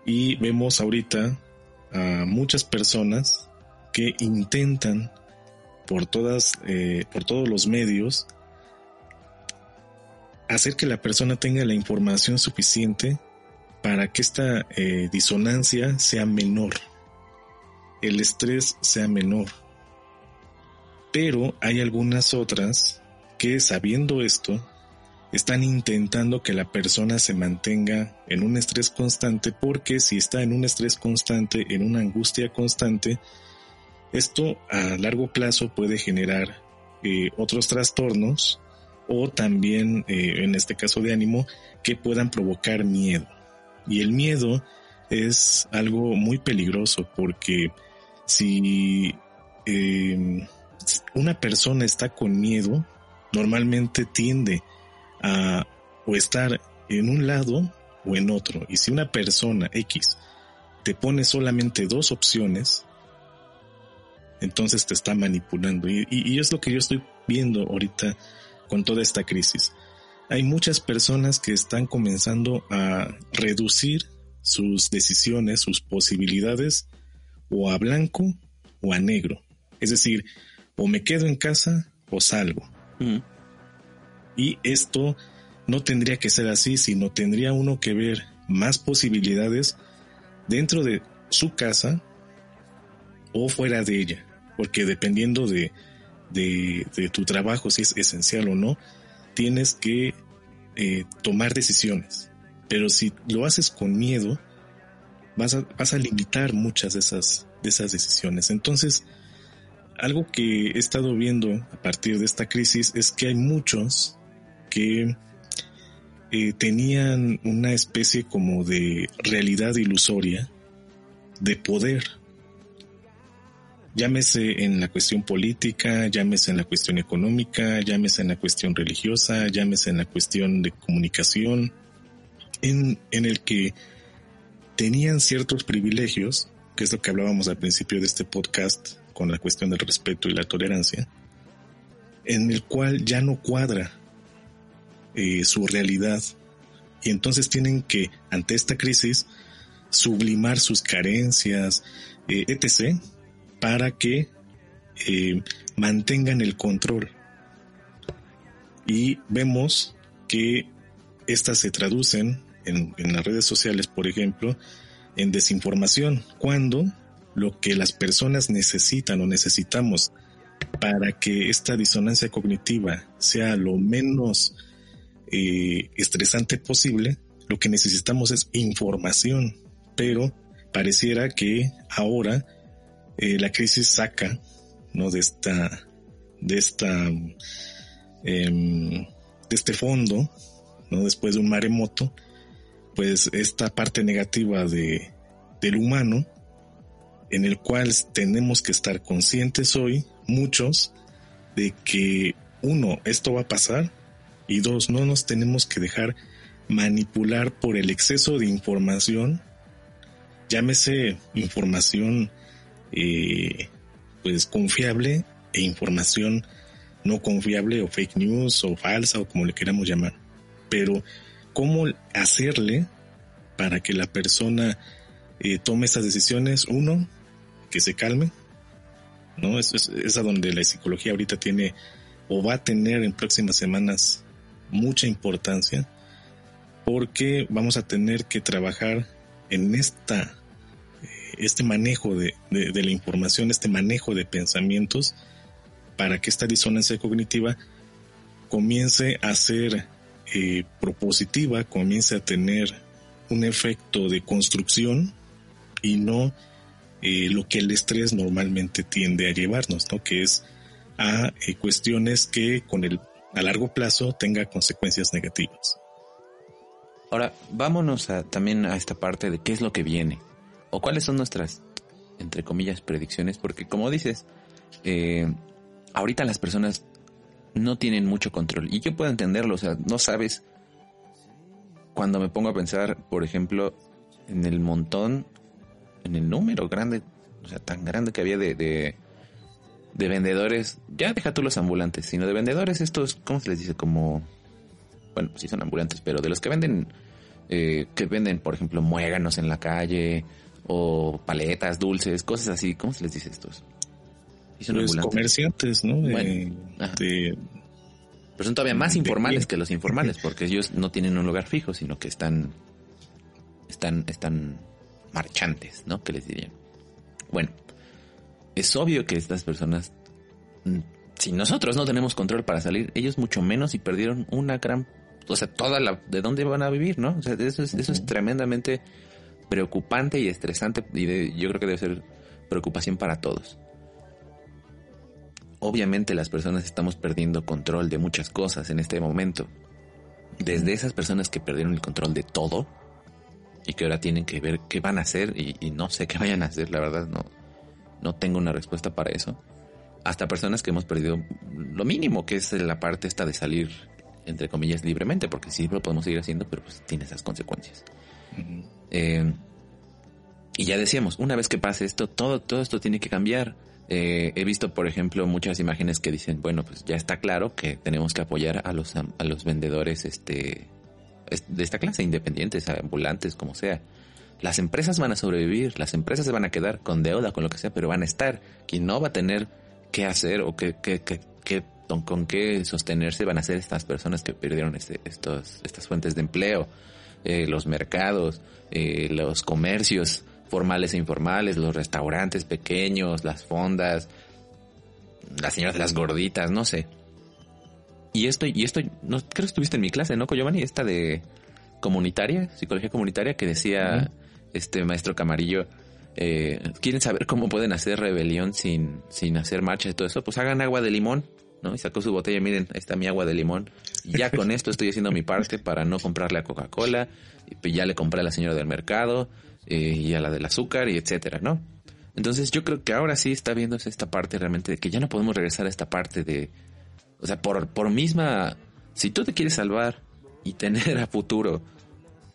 Y vemos ahorita a muchas personas que intentan por todas, eh, por todos los medios, hacer que la persona tenga la información suficiente para que esta eh, disonancia sea menor, el estrés sea menor. Pero hay algunas otras que sabiendo esto, están intentando que la persona se mantenga en un estrés constante porque si está en un estrés constante, en una angustia constante, esto a largo plazo puede generar eh, otros trastornos o también, eh, en este caso de ánimo, que puedan provocar miedo. Y el miedo es algo muy peligroso porque si em, una persona está con miedo, normalmente tiende a o estar en un lado o en otro. Y si una persona X te pone solamente dos opciones, entonces te está manipulando. Y, y, es lo que yo estoy viendo ahorita con toda esta crisis. Hay muchas personas que están comenzando a reducir sus decisiones, sus posibilidades, o a blanco o a negro. Es decir, o me quedo en casa o salgo. Y esto no tendría que ser así, sino tendría uno que ver más posibilidades dentro de su casa o fuera de ella. Porque dependiendo de, de, tu trabajo, si es esencial o no, tienes que eh, tomar decisiones. Pero si lo haces con miedo, vas a, vas a limitar muchas de esas, de esas decisiones. Entonces, algo que he estado viendo a partir de esta crisis es que hay muchos que eh, tenían una especie como de realidad ilusoria de poder. Llámese en la cuestión política, llámese en la cuestión económica, llámese en la cuestión religiosa, llámese en la cuestión de comunicación, en, en el que tenían ciertos privilegios, que es lo que hablábamos al principio de este podcast con la cuestión del respeto y la tolerancia, en el cual ya no cuadra eh, su realidad. Y entonces tienen que, ante esta crisis, sublimar sus carencias, eh, etc., para que eh, mantengan el control. Y vemos que estas se traducen en, las redes sociales, por ejemplo, en desinformación, cuando lo que las personas necesitan o necesitamos para que esta disonancia cognitiva sea lo menos eh, estresante posible, lo que necesitamos es información, pero pareciera que ahora eh, la crisis saca ¿no? de esta de esta em, de este fondo no después de un maremoto pues esta parte negativa de del humano en el cual tenemos que estar conscientes hoy muchos de que uno esto va a pasar y dos, no nos tenemos que dejar manipular por el exceso de información, llámese información eh, pues confiable e información no confiable o fake news o falsa o como le queramos llamar. Pero cómo hacerle para que la persona eh, tome estas decisiones, uno, que se calme, ¿no? Es, es, es a donde la psicología ahorita tiene o va a tener en próximas semanas mucha importancia porque vamos a tener que trabajar en esta este manejo de, de, la información, este manejo de pensamientos para que esta disonancia cognitiva comience a ser eh, propositiva, comience a tener un efecto de construcción y no eh, lo que el estrés normalmente tiende a llevarnos, ¿no? Que es a eh, cuestiones que con el a largo plazo tenga consecuencias negativas. Ahora, vámonos a, también a esta parte de qué es lo que viene o cuáles son nuestras, entre comillas, predicciones, porque como dices, eh, ahorita las personas no tienen mucho control y yo puedo entenderlo, o sea, no sabes cuando me pongo a pensar, por ejemplo, en el montón, en el número grande, o sea, tan grande que había de de vendedores, ya deja tú los ambulantes, sino de vendedores estos, ¿cómo se les dice? Como, bueno, sí son ambulantes, pero de los que venden, eh, que venden, por ejemplo, muéganos en la calle, o paletas, dulces, cosas así, ¿cómo se les dice estos? son pues comerciantes, ¿no? De, Pero son todavía más informales que los informales, porque ellos no tienen un lugar fijo, sino que están, están, están marchantes, ¿no? Que les dirían. Bueno, es obvio que estas personas, mm, si nosotros no tenemos control para salir, ellos mucho menos y perdieron una gran, o sea, toda la, de dónde van a vivir, ¿no? O sea, eso es, eso es tremendamente preocupante y estresante y yo creo que debe ser preocupación para todos. Obviamente las personas estamos perdiendo control de muchas cosas en este momento. Desde esas personas que perdieron el control de todo y que ahora tienen que ver qué van a hacer y, no sé qué vayan a hacer, la verdad no, no tengo una respuesta para eso. Hasta personas que hemos perdido lo mínimo, que es la parte esta de salir, entre comillas, libremente, porque sí lo podemos seguir haciendo, pero pues tiene esas consecuencias. Eh, y ya decíamos, una vez que pase esto, todo, todo esto tiene que cambiar. Eh, he visto, por ejemplo, muchas imágenes que dicen, bueno, pues ya está claro que tenemos que apoyar a los, a los vendedores este, de esta clase, independientes, ambulantes, como sea. Las empresas van a sobrevivir, las empresas se van a quedar con deuda, con lo que sea, pero van a estar. Quien no va a tener qué hacer o qué, qué, qué, con qué sostenerse van a ser estas personas que perdieron este, estos, estas fuentes de empleo, eh, los mercados, eh, los comercios formales e informales, los restaurantes pequeños, las fondas, las señoras de las gorditas, no sé. Y esto, y esto, no, creo que estuviste en mi clase, ¿no, Giovanni? Esta de comunitaria, psicología comunitaria, que decía este maestro Camarillo, eh, quieren saber cómo pueden hacer rebelión sin, sin hacer marcha y todo eso, pues hagan agua de limón, ¿no? Y sacó su botella, miren, ahí está mi agua de limón. Ya con esto estoy haciendo mi parte para no comprarle a Coca-Cola, y ya le compré a la señora del mercado, eh, y a la del azúcar, y etcétera, ¿no? Entonces yo creo que ahora sí está viéndose esta parte realmente de que ya no podemos regresar a esta parte de, o sea, por, por misma, si tú te quieres salvar y tener a futuro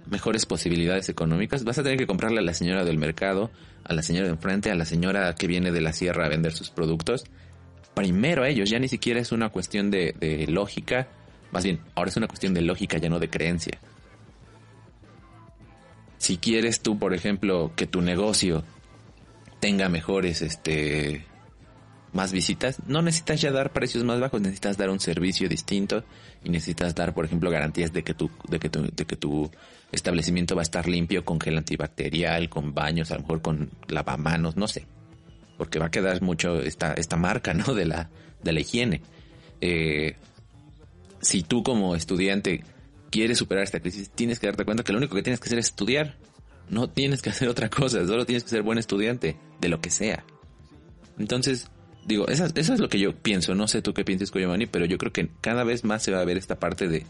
mejores posibilidades económicas, vas a tener que comprarle a la señora del mercado, a la señora de enfrente, a la señora que viene de la sierra a vender sus productos. Primero a ellos, ya ni siquiera es una cuestión de, lógica, más bien, ahora es una cuestión de lógica, ya no de creencia. Si quieres tú, por ejemplo, que tu negocio tenga mejores, este, más visitas, no necesitas ya dar precios más bajos, necesitas dar un servicio distinto y necesitas dar, por ejemplo, garantías de que tu, de que tu, de que tu establecimiento va a estar limpio con gel antibacterial, con baños, a lo mejor con lavamanos, no sé, porque va a quedar mucho esta, esta marca, ¿no? De la, de la higiene. Eh, si tú como estudiante quieres superar esta crisis, tienes que darte cuenta que lo único que tienes que hacer es estudiar. No tienes que hacer otra cosa, solo tienes que ser buen estudiante, de lo que sea. Entonces, digo, eso, es lo que yo pienso. No sé tú qué piensas, Giovanni, pero yo creo que cada vez más se va a ver esta parte de,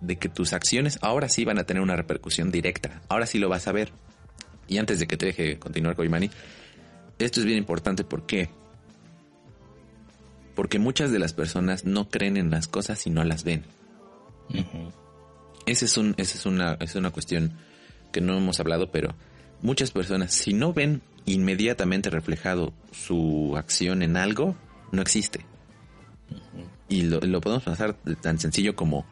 de que tus acciones ahora sí van a tener una repercusión directa. Ahora sí lo vas a ver. Y antes de que te deje continuar, Koimani, esto es bien importante. ¿Por qué? Porque muchas de las personas no creen en las cosas y no las ven. Esa es, un, esa es, una, es una cuestión que no hemos hablado, pero muchas personas, si no ven inmediatamente reflejado su acción en algo, no existe. Y lo, podemos pasar tan sencillo como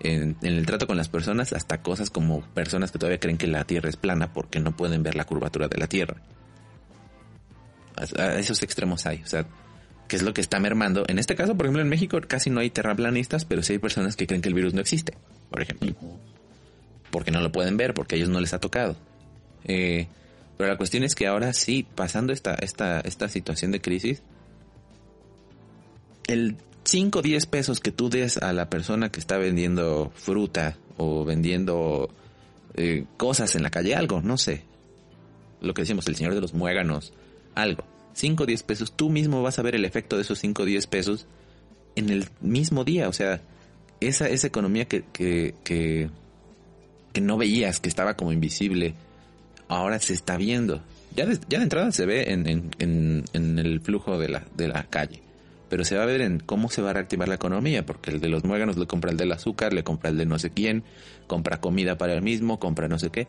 en, el trato con las personas hasta cosas como personas que todavía creen que la Tierra es plana porque no pueden ver la curvatura de la Tierra. A, esos extremos hay, o sea, que es lo que está mermando. En este caso, por ejemplo, en México casi no hay terraplanistas, pero sí hay personas que creen que el virus no existe, por ejemplo. Porque no lo pueden ver, porque a ellos no les ha tocado. Eh, pero la cuestión es que ahora sí, pasando esta, esta, esta situación de crisis, el 5 o 10 pesos que tú des a la persona que está vendiendo fruta o vendiendo eh, cosas en la calle, algo, no sé. Lo que decimos, el señor de los muéganos, algo. 5 o 10 pesos, tú mismo vas a ver el efecto de esos 5 o 10 pesos en el mismo día. O sea, esa, esa economía que, que, que, que no veías, que estaba como invisible, ahora se está viendo. Ya de, ya de entrada se ve en, en, en, el flujo de la, de la calle. Pero se va a ver en cómo se va a reactivar la economía, porque el de los muéganos le compra el del azúcar, le compra el de no sé quién, compra comida para el mismo, compra no sé qué.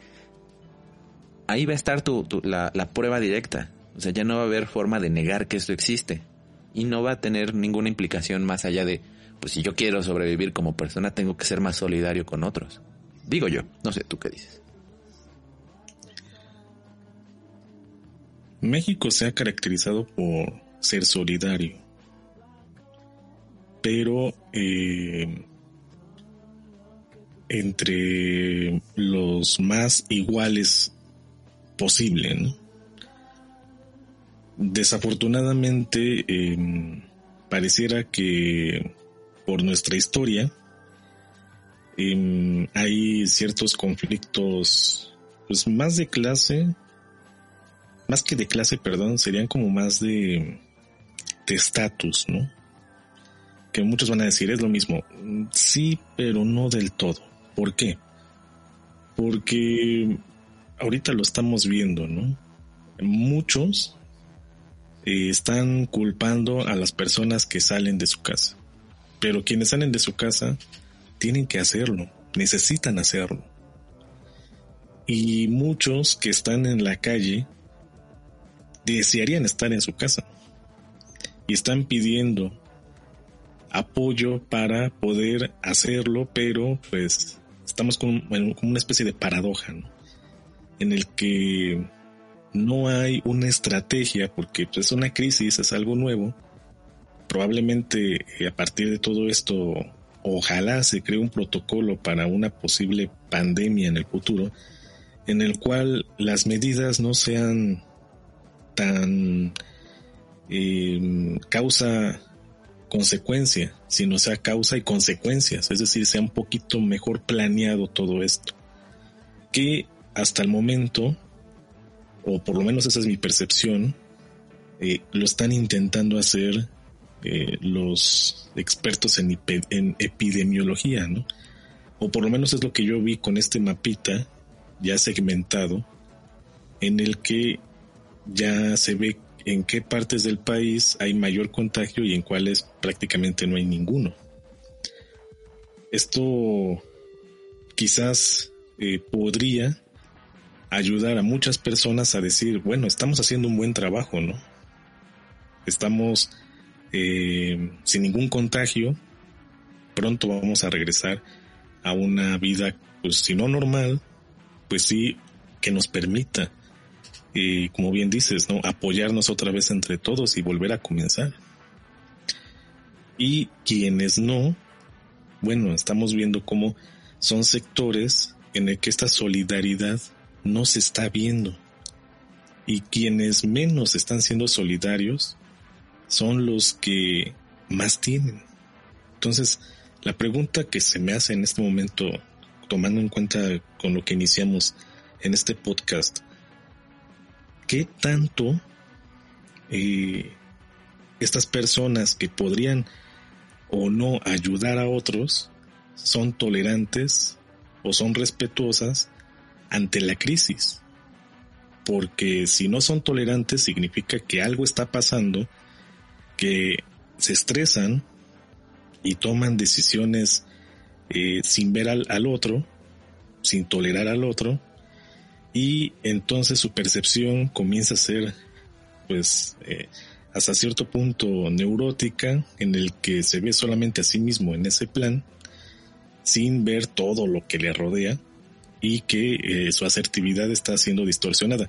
Ahí va a estar tu, la, la prueba directa. O sea, ya no va a haber forma de negar que esto existe. Y no va a tener ninguna implicación más allá de, pues si yo quiero sobrevivir como persona, tengo que ser más solidario con otros. Digo yo, no sé, ¿tú qué dices? México se ha caracterizado por ser solidario. pero eh, entre los más iguales posible. ¿no? Desafortunadamente, em, pareciera que por nuestra historia em, hay ciertos conflictos, pues más de clase, más que de clase, perdón, serían como más de estatus, ¿no? Que muchos van a decir es lo mismo. Sí, pero no del todo. ¿Por qué? Porque ahorita lo estamos viendo, ¿no? Muchos eh, están culpando a las personas que salen de su casa. Pero quienes salen de su casa tienen que hacerlo, necesitan hacerlo. Y muchos que están en la calle desearían estar en su casa. Y están pidiendo apoyo para poder hacerlo, pero pues estamos como, una especie de paradoja, en el que no hay una estrategia, porque pues, es una crisis, es algo nuevo. Probablemente eh, a partir de todo esto, ojalá se cree un protocolo para una posible pandemia en el futuro, en el cual las medidas no sean tan eh, causa consecuencia, sino sea causa y consecuencias, es decir, sea un poquito mejor planeado todo esto. Que hasta el momento, o por lo menos esa es mi percepción, eh, lo están intentando hacer eh, los expertos en, epidemiología, ¿no? O por lo menos es lo que yo vi con este mapita ya segmentado, en el que ya se ve en qué partes del país hay mayor contagio y en cuáles prácticamente no hay ninguno. Esto quizás eh, podría ayudar a muchas personas a decir, bueno, estamos haciendo un buen trabajo, ¿no? Estamos eh, sin ningún contagio, pronto vamos a regresar a una vida, pues si no normal, pues sí que nos permita y como bien dices, ¿no? Apoyarnos otra vez entre todos y volver a comenzar. Y quienes no, bueno, estamos viendo cómo son sectores en el que esta solidaridad no se está viendo. Y quienes menos están siendo solidarios son los que más tienen. Entonces, la pregunta que se me hace en este momento, tomando en cuenta con lo que iniciamos en este podcast, qué tanto eh, estas personas que podrían o no ayudar a otros son tolerantes o son respetuosas ante la crisis. Porque si no son tolerantes significa que algo está pasando, que se estresan y toman decisiones eh, sin ver al, otro, sin tolerar al otro, y entonces su percepción comienza a ser pues eh, hasta cierto punto neurótica en el que se ve solamente a sí mismo en ese plan sin ver todo lo que le rodea y que eh, su asertividad está siendo distorsionada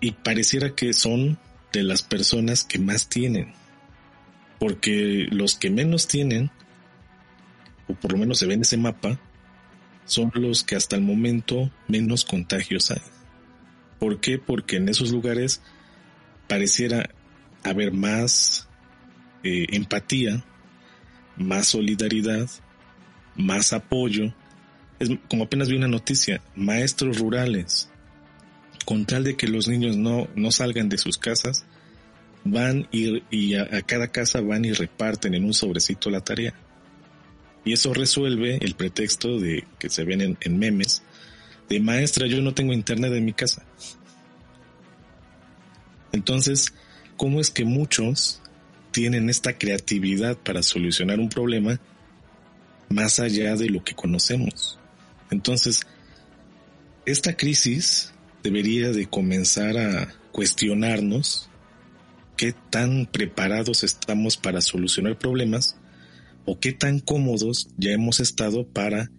y pareciera que son de las personas que más tienen porque los que menos tienen o por lo menos se ve en ese mapa son los que hasta el momento menos contagios hay. ¿Por qué? Porque en esos lugares pareciera haber más eh, empatía, más solidaridad, más apoyo. Como apenas vi una noticia, maestros rurales, con tal de que los niños no, no salgan de sus casas, van y, a cada casa van y reparten en un sobrecito la tarea. Y eso resuelve el pretexto de que se ven en, memes de maestra, yo no tengo internet en mi casa. Entonces, ¿cómo es que muchos tienen esta creatividad para solucionar un problema más allá de lo que conocemos? Entonces, esta crisis debería de comenzar a cuestionarnos qué tan preparados estamos para solucionar problemas o qué tan cómodos ya hemos estado para,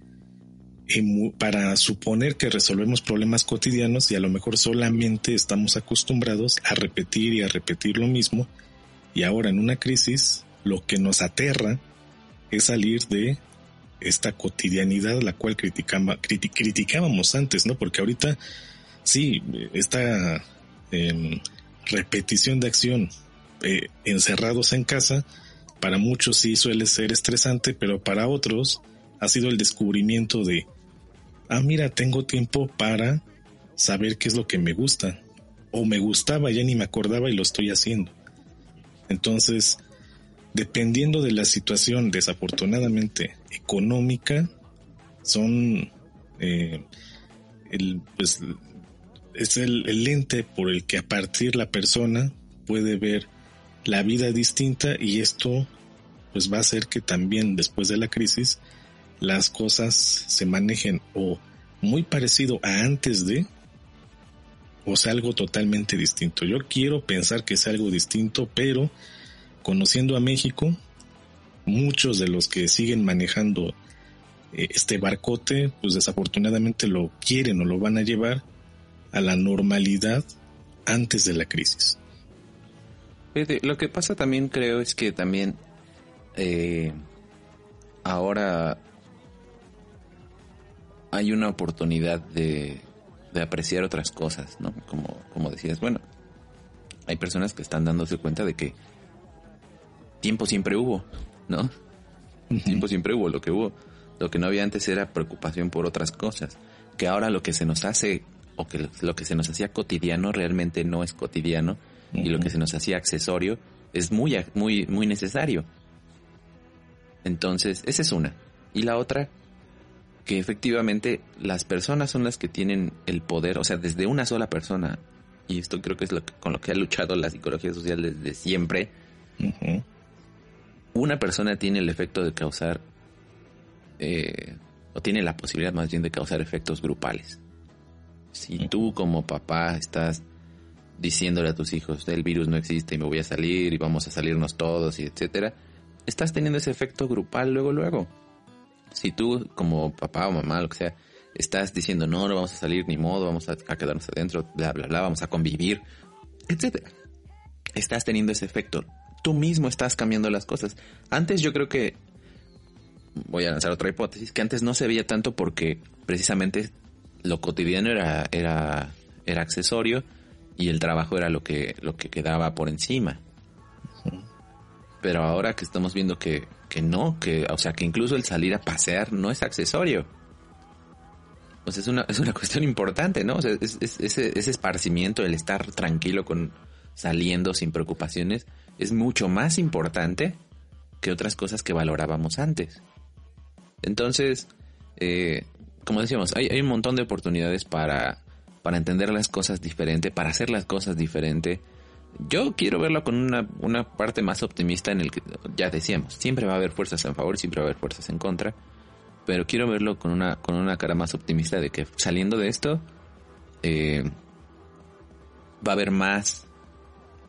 para suponer que resolvemos problemas cotidianos y a lo mejor solamente estamos acostumbrados a repetir y a repetir lo mismo. Y ahora en una crisis lo que nos aterra es salir de esta cotidianidad la cual criticábamos antes, ¿no? Porque ahorita sí, esta em, repetición de acción eh, encerrados en casa, para muchos sí suele ser estresante, pero para otros ha sido el descubrimiento de, ah, mira, tengo tiempo para saber qué es lo que me gusta, o me gustaba, ya ni me acordaba y lo estoy haciendo. Entonces, dependiendo de la situación desafortunadamente económica, son eh, el, pues, es el, el, lente por el que a partir la persona puede ver la vida distinta y esto pues va a hacer que también después de la crisis las cosas se manejen o muy parecido a antes de o sea algo totalmente distinto. Yo quiero pensar que es algo distinto, pero conociendo a México, muchos de los que siguen manejando eh, este barcote, pues desafortunadamente lo quieren o lo van a llevar a la normalidad antes de la crisis. Lo que pasa también creo es que también eh, ahora hay una oportunidad de, apreciar otras cosas, ¿no? Como, como decías, bueno, hay personas que están dándose cuenta de que tiempo siempre hubo, ¿no? Tiempo siempre hubo, lo que hubo, lo que no había antes era preocupación por otras cosas, que ahora lo que se nos hace o que lo que se nos hacía cotidiano realmente no es cotidiano y lo que se nos hacía accesorio es muy muy muy necesario. Entonces, esa es una. Y la otra que efectivamente las personas son las que tienen el poder, o sea, desde una sola persona, y esto creo que es lo con lo que ha luchado la psicología social desde siempre, una persona tiene el efecto de causar, eh, o tiene la posibilidad más bien de causar efectos grupales. Si tú como papá estás diciéndole a tus hijos, el virus no existe y me voy a salir y vamos a salirnos todos y etcétera, estás teniendo ese efecto grupal luego, luego si tú como papá o mamá, lo que sea, estás diciendo, no, no vamos a salir ni modo, vamos a, quedarnos adentro, bla, bla, bla, vamos a convivir, etcétera. Estás teniendo ese efecto. Tú mismo estás cambiando las cosas. Antes yo creo que, voy a lanzar otra hipótesis, que antes no se veía tanto porque precisamente lo cotidiano era, era, era accesorio y el trabajo era lo que, lo que quedaba por encima. Pero ahora que estamos viendo que que no, que, o sea, que incluso el salir a pasear no es accesorio. Pues es una, es una cuestión importante, ¿no? O sea, es, ese, ese esparcimiento, el estar tranquilo con saliendo sin preocupaciones, es mucho más importante que otras cosas que valorábamos antes. Entonces, eh, como decíamos, hay, un montón de oportunidades para, para entender las cosas diferente, para hacer las cosas diferente, yo quiero verlo con una, una parte más optimista en el que, ya decíamos, siempre va a haber fuerzas en favor, siempre va a haber fuerzas en contra, pero quiero verlo con una, con una cara más optimista de que saliendo de esto, eh, va a haber más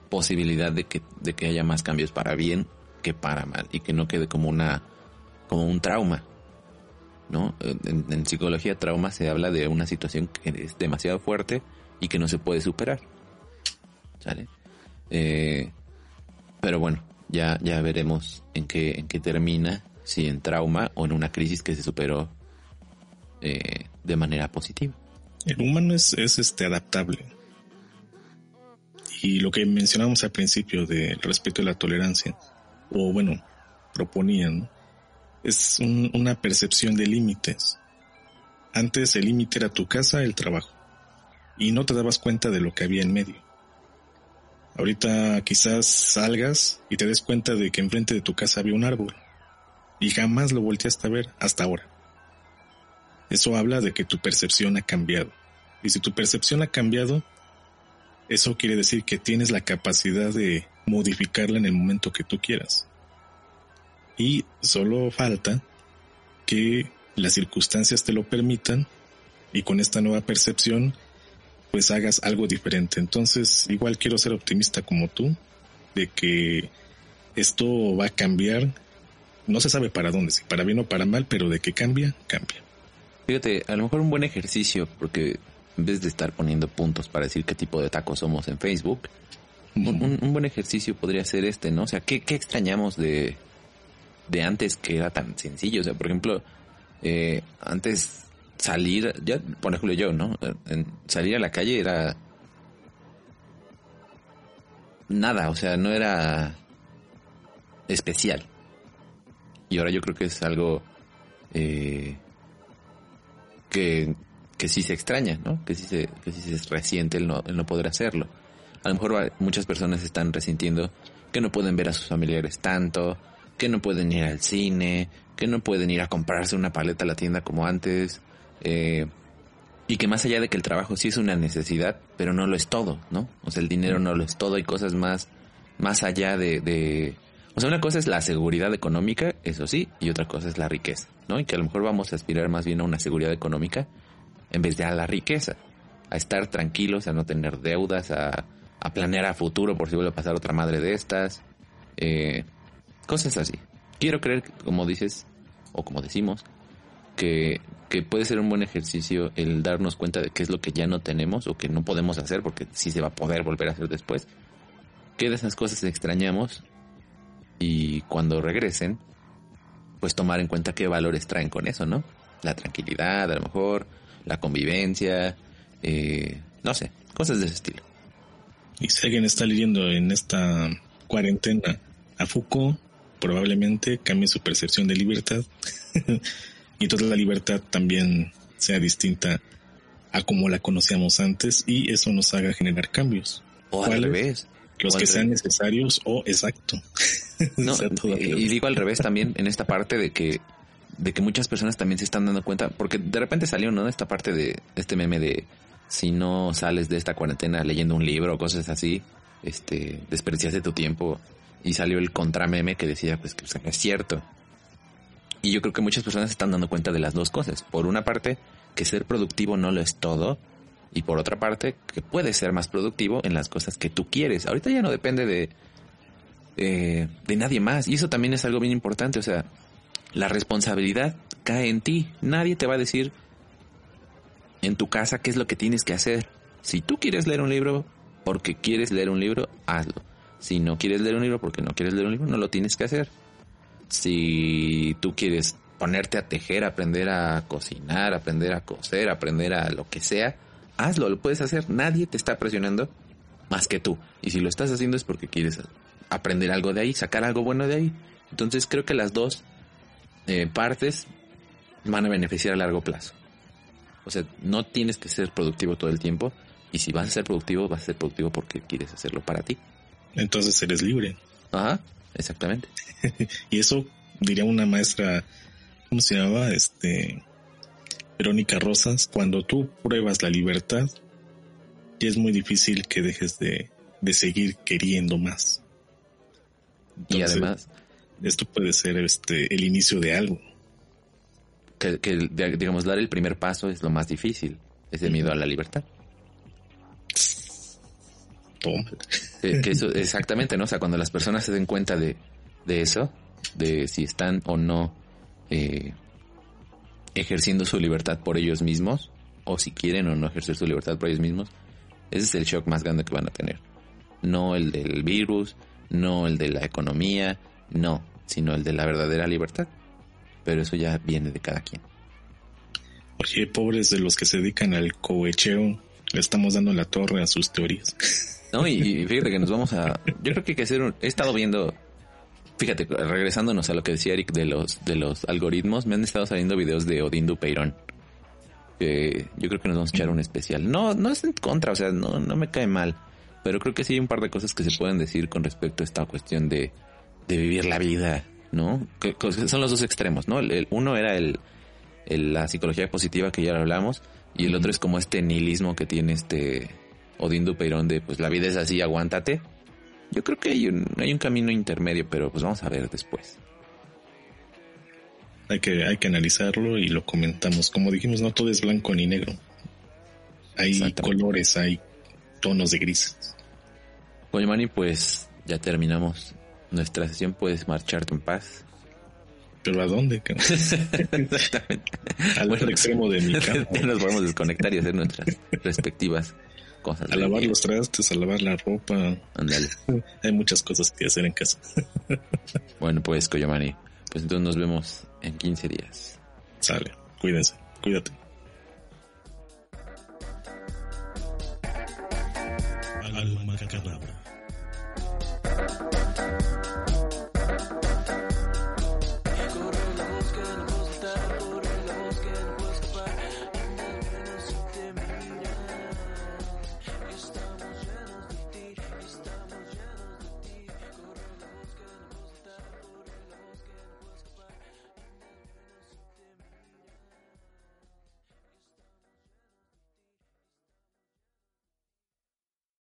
posibilidad de que, de que haya más cambios para bien que para mal y que no quede como una, como un trauma. ¿no? En, psicología trauma se habla de una situación que es demasiado fuerte y que no se puede superar. ¿Sale? Eh, pero bueno, ya, ya veremos en qué, en qué termina, si en trauma o en una crisis que se superó eh, de manera positiva. El humano es, es este adaptable. Y lo que mencionamos al principio de respecto a la tolerancia, o bueno, proponían, es una percepción de límites. Antes el límite era tu casa, el trabajo, y no te dabas cuenta de lo que había en medio. Ahorita quizás salgas y te des cuenta de que enfrente de tu casa había un árbol y jamás lo volteaste a ver hasta ahora. Eso habla de que tu percepción ha cambiado. Y si tu percepción ha cambiado, eso quiere decir que tienes la capacidad de modificarla en el momento que tú quieras. Y solo falta que las circunstancias te lo permitan y con esta nueva percepción pues hagas algo diferente. Entonces, igual quiero ser optimista como tú, de que esto va a cambiar. No se sabe para dónde, si para bien o para mal, pero de que cambia, cambia. Fíjate, a lo mejor un buen ejercicio, porque en vez de estar poniendo puntos para decir qué tipo de tacos somos en Facebook, Un, buen ejercicio podría ser este, ¿no? O sea, ¿qué, extrañamos de, de antes que era tan sencillo? O sea, por ejemplo, eh, antes salir, ya, por ejemplo yo, ¿no? salir a la calle era nada, o sea, no era especial. Y ahora yo creo que es algo eh, que, que sí se extraña, ¿no? Que sí se, que sí se resiente el no, el no poder hacerlo. A lo mejor muchas personas están resintiendo que no pueden ver a sus familiares tanto, que no pueden ir al cine, que no pueden ir a comprarse una paleta a la tienda como antes, eh, y que más allá de que el trabajo sí es una necesidad, pero no lo es todo, ¿no? O sea, el dinero no lo es todo, hay cosas más, más allá de, de, o sea, una cosa es la seguridad económica, eso sí, y otra cosa es la riqueza, ¿no? Y que a lo mejor vamos a aspirar más bien a una seguridad económica en vez de a la riqueza, a estar tranquilos, a no tener deudas, a, a planear a futuro por si vuelve a pasar otra madre de estas, eh, cosas así. Quiero creer, como dices, o como decimos, que, que puede ser un buen ejercicio el darnos cuenta de qué es lo que ya no tenemos o que no podemos hacer, porque sí se va a poder volver a hacer después. ¿Qué de esas cosas extrañamos? Y cuando regresen, pues tomar en cuenta qué valores traen con eso, ¿no? La tranquilidad, a lo mejor, la convivencia, eh, no sé, cosas de ese estilo. Y si alguien está leyendo en esta cuarentena a Foucault, probablemente cambie su percepción de libertad y entonces la libertad también sea distinta a como la conocíamos antes y eso nos haga generar cambios. O al revés. Los que sean necesarios o exacto. y, digo al revés también en esta parte de que de que muchas personas también se están dando cuenta, porque de repente salió, ¿no? Esta parte de este meme de si no sales de esta cuarentena leyendo un libro o cosas así, este, desperdiciaste tu tiempo y salió el contrameme que decía pues que es cierto. Y yo creo que muchas personas se están dando cuenta de las dos cosas. Por una parte, que ser productivo no lo es todo. Y por otra parte, que puedes ser más productivo en las cosas que tú quieres. Ahorita ya no depende de, de nadie más. Y eso también es algo bien importante. O sea, la responsabilidad cae en ti. Nadie te va a decir en tu casa qué es lo que tienes que hacer. Si tú quieres leer un libro porque quieres leer un libro, hazlo. Si no quieres leer un libro porque no quieres leer un libro, no lo tienes que hacer si tú quieres ponerte a tejer, aprender a cocinar, aprender a coser, aprender a lo que sea, hazlo, lo puedes hacer. Nadie te está presionando más que tú. Y si lo estás haciendo es porque quieres aprender algo de ahí, sacar algo bueno de ahí. Entonces creo que las dos eh, partes van a beneficiar a largo plazo. O sea, no tienes que ser productivo todo el tiempo. Y si vas a ser productivo, vas a ser productivo porque quieres hacerlo para ti. Entonces eres libre. Ajá. Exactamente. y eso diría una maestra, ¿cómo se llamaba? Este, Verónica Rosas, cuando tú pruebas la libertad, ya es muy difícil que dejes de, seguir queriendo más. y además, esto puede ser este el inicio de algo. Que, digamos, dar el primer paso es lo más difícil, es el miedo a la libertad. Que eso, exactamente, ¿no? O sea, cuando las personas se den cuenta de, de eso, de si están o no eh, ejerciendo su libertad por ellos mismos, o si quieren o no ejercer su libertad por ellos mismos, ese es el shock más grande que van a tener. No el del virus, no el de la economía, no, sino el de la verdadera libertad. Pero eso ya viene de cada quien. Oye, pobres de los que se dedican al cohecheo, le estamos dando la torre a sus teorías. No, y, fíjate que nos vamos a. Yo creo que hay que hacer un. He estado viendo. Fíjate, regresándonos a lo que decía Eric de los, de los algoritmos, me han estado saliendo videos de Odín Dupeirón. Que yo creo que nos vamos a echar un especial. No, no es en contra, o sea, no, no me cae mal. Pero creo que sí hay un par de cosas que se pueden decir con respecto a esta cuestión de, de vivir la vida, ¿no? Que, son los dos extremos, ¿no? El, uno era el, la psicología positiva que ya lo hablamos, y el otro es como este nihilismo que tiene este Odín Dupeirón de pues la vida es así, aguántate. Yo creo que hay un, hay un camino intermedio, pero pues vamos a ver después. Hay que, hay que analizarlo y lo comentamos. Como dijimos, no todo es blanco ni negro. Hay colores, hay tonos de grises. Oye, Manny, pues ya terminamos nuestra sesión. Puedes marcharte en paz. ¿Pero a dónde? Exactamente. Al otro extremo de mi cama. nos podemos desconectar y hacer nuestras respectivas cosas. A lavar día. los trastes, a lavar la ropa. Ándale. Hay muchas cosas que hacer en casa. Bueno, pues, Koyomani. Pues entonces nos vemos en 15 días. Sale. Cuídense. Cuídate. Alma.